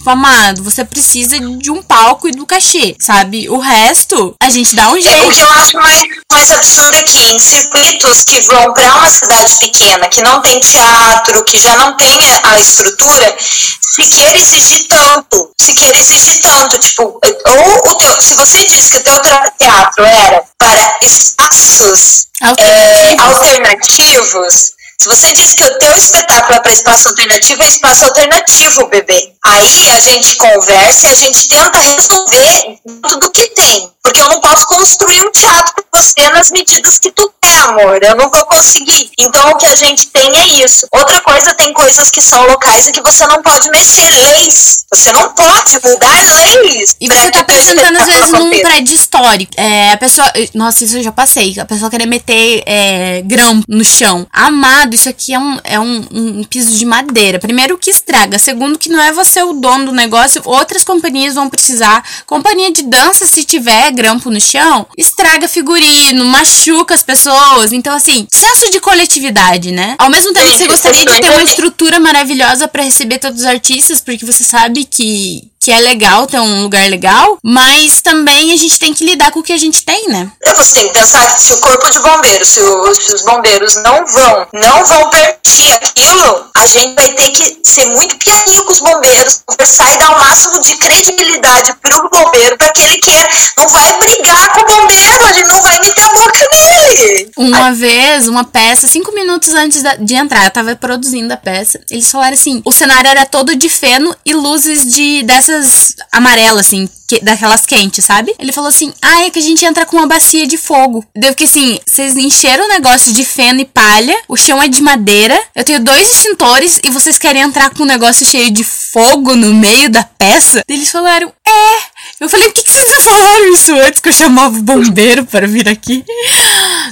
Amado, você precisa de um palco e do cachê, sabe? O resto, a gente dá um jeito. O que eu acho mais, mais absurdo é que em circuitos que vão para uma cidade pequena, que não tem teatro, que já não tem a estrutura, se quer exigir tanto, se quer exigir tanto, tipo, ou o teu, se você diz que o teu teatro era para espaços alternativos, é, alternativos se você diz que o teu espetáculo é para espaço alternativo, é espaço alternativo, bebê. Aí a gente conversa e a gente tenta resolver tudo que tem. Porque eu não posso construir um teatro com você nas medidas que tu quer, amor. Eu não vou conseguir. Então o que a gente tem é isso. Outra coisa, tem coisas que são locais e que você não pode mexer. Leis. Você não pode mudar leis. E você tá apresentando, às vezes, num prédio histórico. É, a pessoa. Nossa, isso eu já passei. A pessoa querer meter é, grão no chão. Amado, isso aqui é, um, é um, um piso de madeira. Primeiro, que estraga. Segundo, que não é você o dono do negócio. Outras companhias vão precisar. Companhia de dança, se tiver grampo no chão, estraga figurino, machuca as pessoas. Então, assim, senso de coletividade, né? Ao mesmo tempo que você gostaria de ter uma estrutura maravilhosa para receber todos os artistas, porque você sabe que que é legal ter um lugar legal, mas também a gente tem que lidar com o que a gente tem, né? Você tem que pensar que se o corpo de bombeiros, se, se os bombeiros não vão, não vão permitir aquilo, a gente vai ter que ser muito pianinho com os bombeiros, conversar e dar o máximo de credibilidade pro bombeiro para que ele queira. Não vai brigar com o bombeiro, gente não vai meter a boca nele. Uma vez, uma peça, cinco minutos antes de entrar, eu tava produzindo a peça, eles falaram assim: o cenário era todo de feno e luzes de dessas amarelas, assim, que, daquelas quentes, sabe? Ele falou assim: ah, é que a gente entra com uma bacia de fogo. Deu que assim, vocês encheram o negócio de feno e palha, o chão é de madeira, eu tenho dois extintores e vocês querem entrar com um negócio cheio de fogo no meio da peça? Eles falaram: é. Eu falei, por que, que vocês não falaram isso antes que eu chamava o bombeiro para vir aqui?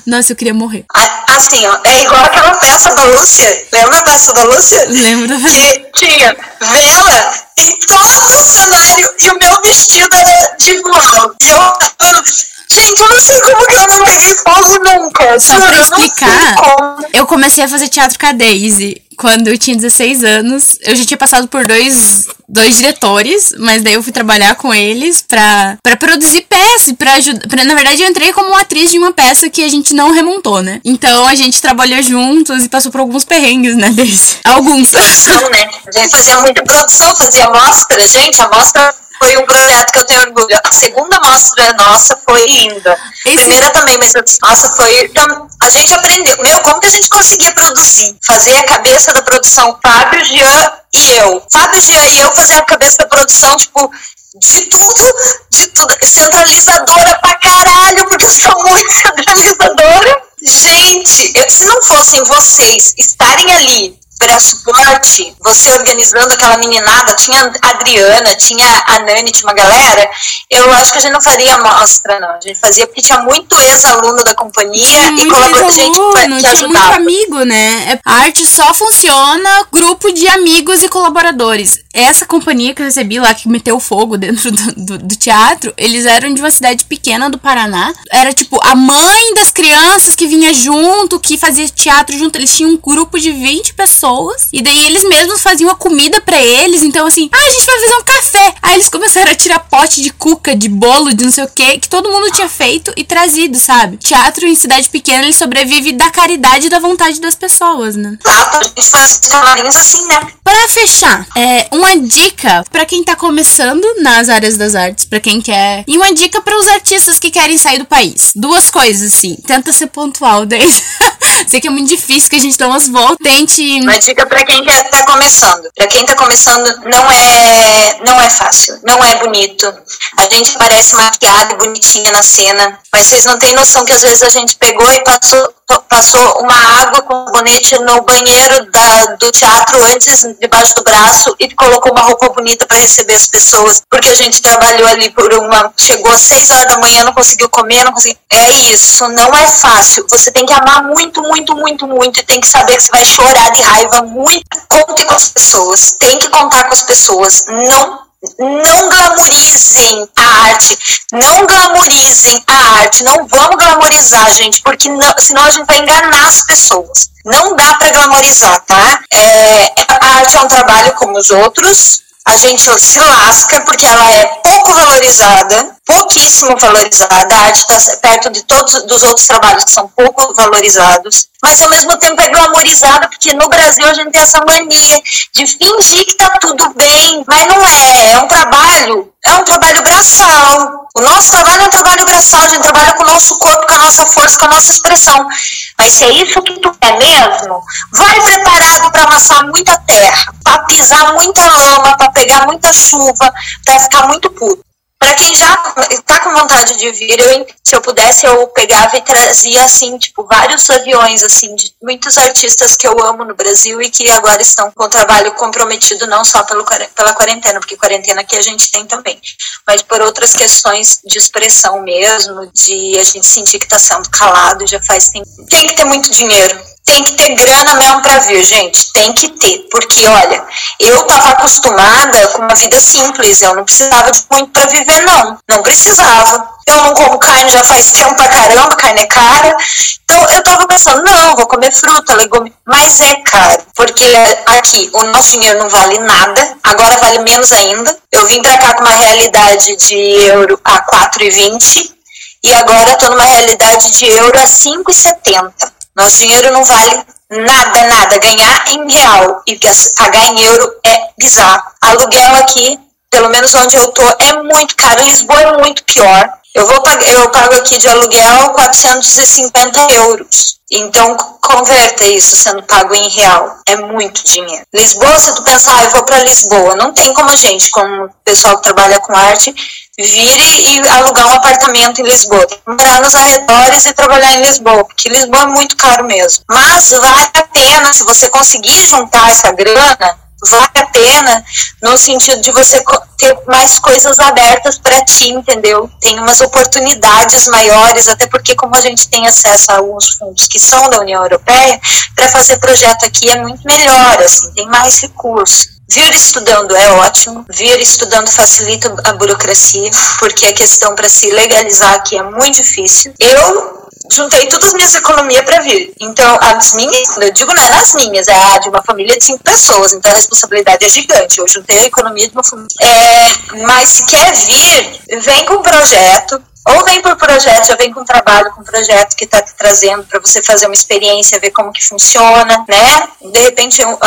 Nossa, eu queria morrer. Assim, ó, é igual aquela peça da Lúcia. Lembra a peça da Lúcia? Lembro. Que tinha vela em todo o cenário e o meu vestido era de voal. E eu Gente, eu não sei como que eu não peguei fogo nunca. Só pra explicar, eu comecei a fazer teatro com a Daisy quando eu tinha 16 anos. Eu já tinha passado por dois, dois diretores, mas daí eu fui trabalhar com eles pra, pra produzir peça, pra ajudar. Na verdade, eu entrei como atriz de uma peça que a gente não remontou, né? Então a gente trabalhou juntos e passou por alguns perrengues, né, Daisy? Alguns. Produção, né? A gente fazia muita produção, fazia mostra. Gente, a mostra foi um projeto que eu tenho orgulho. A segunda mostra nossa foi linda. Esse... Primeira também, mas a nossa foi. A gente aprendeu. Meu, como que a gente conseguia produzir? Fazer a cabeça da produção, Fábio, Jean e eu. Fábio, Jean e eu fazer a cabeça da produção, tipo, de tudo, de tudo. Centralizadora pra caralho, porque eu sou muito centralizadora. Gente, eu, se não fossem vocês estarem ali para suporte, você organizando aquela meninada, tinha a Adriana, tinha a Nani, tinha uma galera, eu acho que a gente não faria mostra, não. A gente fazia porque tinha muito ex-aluno da companhia tinha e colaborador, gente que, ajudava. muito amigo, né? A arte só funciona grupo de amigos e colaboradores. Essa companhia que eu recebi lá, que meteu fogo dentro do, do, do teatro, eles eram de uma cidade pequena do Paraná. Era tipo a mãe das crianças que vinha junto, que fazia teatro junto. Eles tinham um grupo de 20 pessoas pessoas. E daí eles mesmos faziam a comida para eles. Então, assim, ah, a gente vai fazer um café. Aí eles começaram a tirar pote de cuca, de bolo, de não sei o que, que todo mundo tinha feito e trazido, sabe? Teatro em cidade pequena, ele sobrevive da caridade e da vontade das pessoas, né? Exato, a gente faz assim, né? Pra fechar, é, uma dica para quem tá começando nas áreas das artes, para quem quer. E uma dica para os artistas que querem sair do país. Duas coisas, assim. Tenta ser pontual, daí. Sei que é muito difícil que a gente dá umas voltas. Tente. Uma dica para quem está começando. Para quem está começando, não é, não é fácil, não é bonito. A gente parece maquiada e bonitinha na cena, mas vocês não têm noção que às vezes a gente pegou e passou passou uma água com bonete no banheiro da, do teatro antes, debaixo do braço, e colocou uma roupa bonita para receber as pessoas, porque a gente trabalhou ali por uma. Chegou às seis horas da manhã, não conseguiu comer, não conseguiu. É isso, não é fácil. Você tem que amar muito, muito, muito, muito, e tem que saber que você vai chorar de raiva muito. Conte com as pessoas, tem que contar com as pessoas. Não não glamorizem a arte, não glamorizem a arte, não vamos glamorizar, gente, porque não, senão a gente vai enganar as pessoas. Não dá para glamorizar, tá? É, a arte é um trabalho como os outros, a gente se lasca porque ela é pouco valorizada, pouquíssimo valorizada. A arte está perto de todos os outros trabalhos que são pouco valorizados, mas ao mesmo tempo é glamorizada porque no Brasil a gente tem essa mania de fingir que está tudo bem, mas não é. É um trabalho, é um trabalho braçal. O nosso trabalho é um trabalho braçal, a gente trabalha com o nosso corpo, com a nossa força, com a nossa expressão. Mas se é isso que tu quer mesmo, vai preparado para amassar muita terra, para pisar muita lama, para pegar muita chuva, para ficar muito puto. Para quem já está com vontade de vir, eu, se eu pudesse, eu pegava e trazia, assim, tipo, vários aviões, assim, de muitos artistas que eu amo no Brasil e que agora estão com o trabalho comprometido não só pelo, pela quarentena, porque quarentena aqui a gente tem também, mas por outras questões de expressão mesmo, de a gente sentir que está sendo calado já faz tempo. Tem que ter muito dinheiro tem que ter grana mesmo para vir, gente. Tem que ter. Porque, olha, eu tava acostumada com uma vida simples. Eu não precisava de muito para viver, não. Não precisava. Eu não como carne já faz tempo pra caramba, carne é cara. Então eu tava pensando, não, vou comer fruta, legume. Mas é caro. Porque aqui o nosso dinheiro não vale nada. Agora vale menos ainda. Eu vim pra cá com uma realidade de euro a 4,20. E agora tô numa realidade de euro a 5,70. Nosso dinheiro não vale nada, nada. Ganhar em real e pagar em euro é bizarro. Aluguel aqui, pelo menos onde eu tô, é muito caro. Lisboa é muito pior. Eu, vou, eu pago aqui de aluguel 450 euros. Então, converta isso sendo pago em real. É muito dinheiro. Lisboa, se tu pensar, ah, eu vou para Lisboa, não tem como a gente, como pessoal que trabalha com arte, vire e alugar um apartamento em Lisboa. Tem que morar nos arredores e trabalhar em Lisboa, porque Lisboa é muito caro mesmo. Mas vale a pena, se você conseguir juntar essa grana, vale a pena no sentido de você ter mais coisas abertas para ti, entendeu? Tem umas oportunidades maiores, até porque como a gente tem acesso a alguns fundos que são da União Europeia, para fazer projeto aqui é muito melhor, assim, tem mais recursos. Vir estudando é ótimo, vir estudando facilita a burocracia, porque a questão para se legalizar aqui é muito difícil. Eu juntei todas as minhas economias para vir. Então, as minhas, eu digo não é as minhas, é a de uma família de cinco pessoas, então a responsabilidade é gigante. Eu juntei a economia de uma família. É, mas se quer vir, vem com um projeto, ou vem por projeto, já vem com trabalho, com projeto que está te trazendo para você fazer uma experiência, ver como que funciona, né? De repente, uh,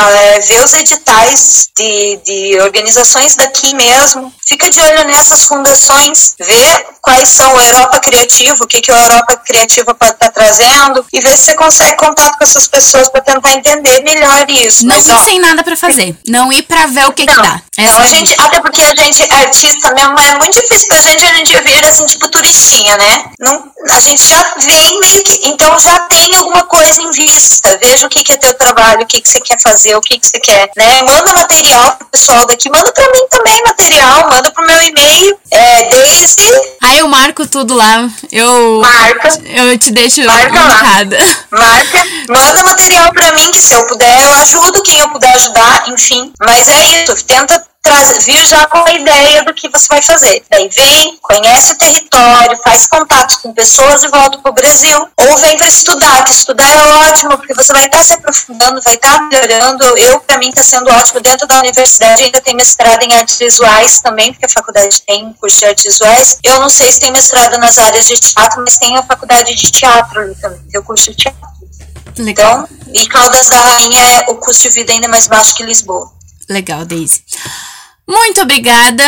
ver os editais de, de organizações daqui mesmo. Fica de olho nessas fundações, ver quais são o Europa Criativo, o que, que o Europa Criativa pode estar tá trazendo, e ver se você consegue contato com essas pessoas para tentar entender melhor isso. Não ir sem nada para fazer. Não ir para ver o que, não, que dá. Essa não, a gente, até porque a gente, artista mesmo, é muito difícil pra gente a gente vir assim, tipo, turismo turistinha, né? Não, a gente já vem meio que. Então já tem alguma coisa em vista. Veja o que, que é teu trabalho, o que, que você quer fazer, o que, que você quer, né? Manda material pro pessoal daqui, manda pra mim também material, manda pro meu e-mail, é, desde. Aí eu marco tudo lá. Eu. Marca. Eu te deixo Marca marcada. Marca. Manda material pra mim, que se eu puder, eu ajudo quem eu puder ajudar, enfim. Mas é isso, tenta traz, vir já com a ideia do que você vai fazer. Daí vem, conhece o território, faz contato com pessoas e volta para o Brasil. Ou vem para estudar, que estudar é ótimo, porque você vai estar tá se aprofundando, vai estar tá melhorando. Eu, para mim, está sendo ótimo. Dentro da universidade ainda tem mestrado em artes visuais também, porque a faculdade tem curso de artes visuais. Eu não sei se tem mestrado nas áreas de teatro, mas tem a faculdade de teatro ali também, tem o curso de teatro. Legal. Então, e Caldas da Rainha, é o custo de vida ainda mais baixo que Lisboa. Legal, Daisy. Muito obrigada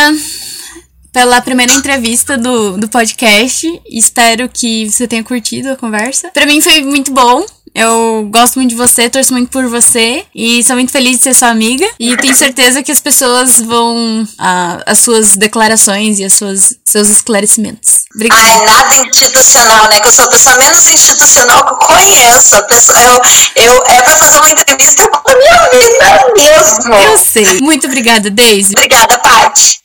pela primeira entrevista do, do podcast. Espero que você tenha curtido a conversa. Para mim foi muito bom. Eu gosto muito de você, torço muito por você e sou muito feliz de ser sua amiga. E tenho certeza que as pessoas vão. Ah, as suas declarações e as suas, seus esclarecimentos. Obrigada. Ai, nada institucional, né? Que eu sou a pessoa menos institucional que eu conheço. A pessoa, eu, eu, é pra fazer uma entrevista com a minha vida mesmo. Eu sei. Muito obrigada, Daisy. Obrigada, Paty.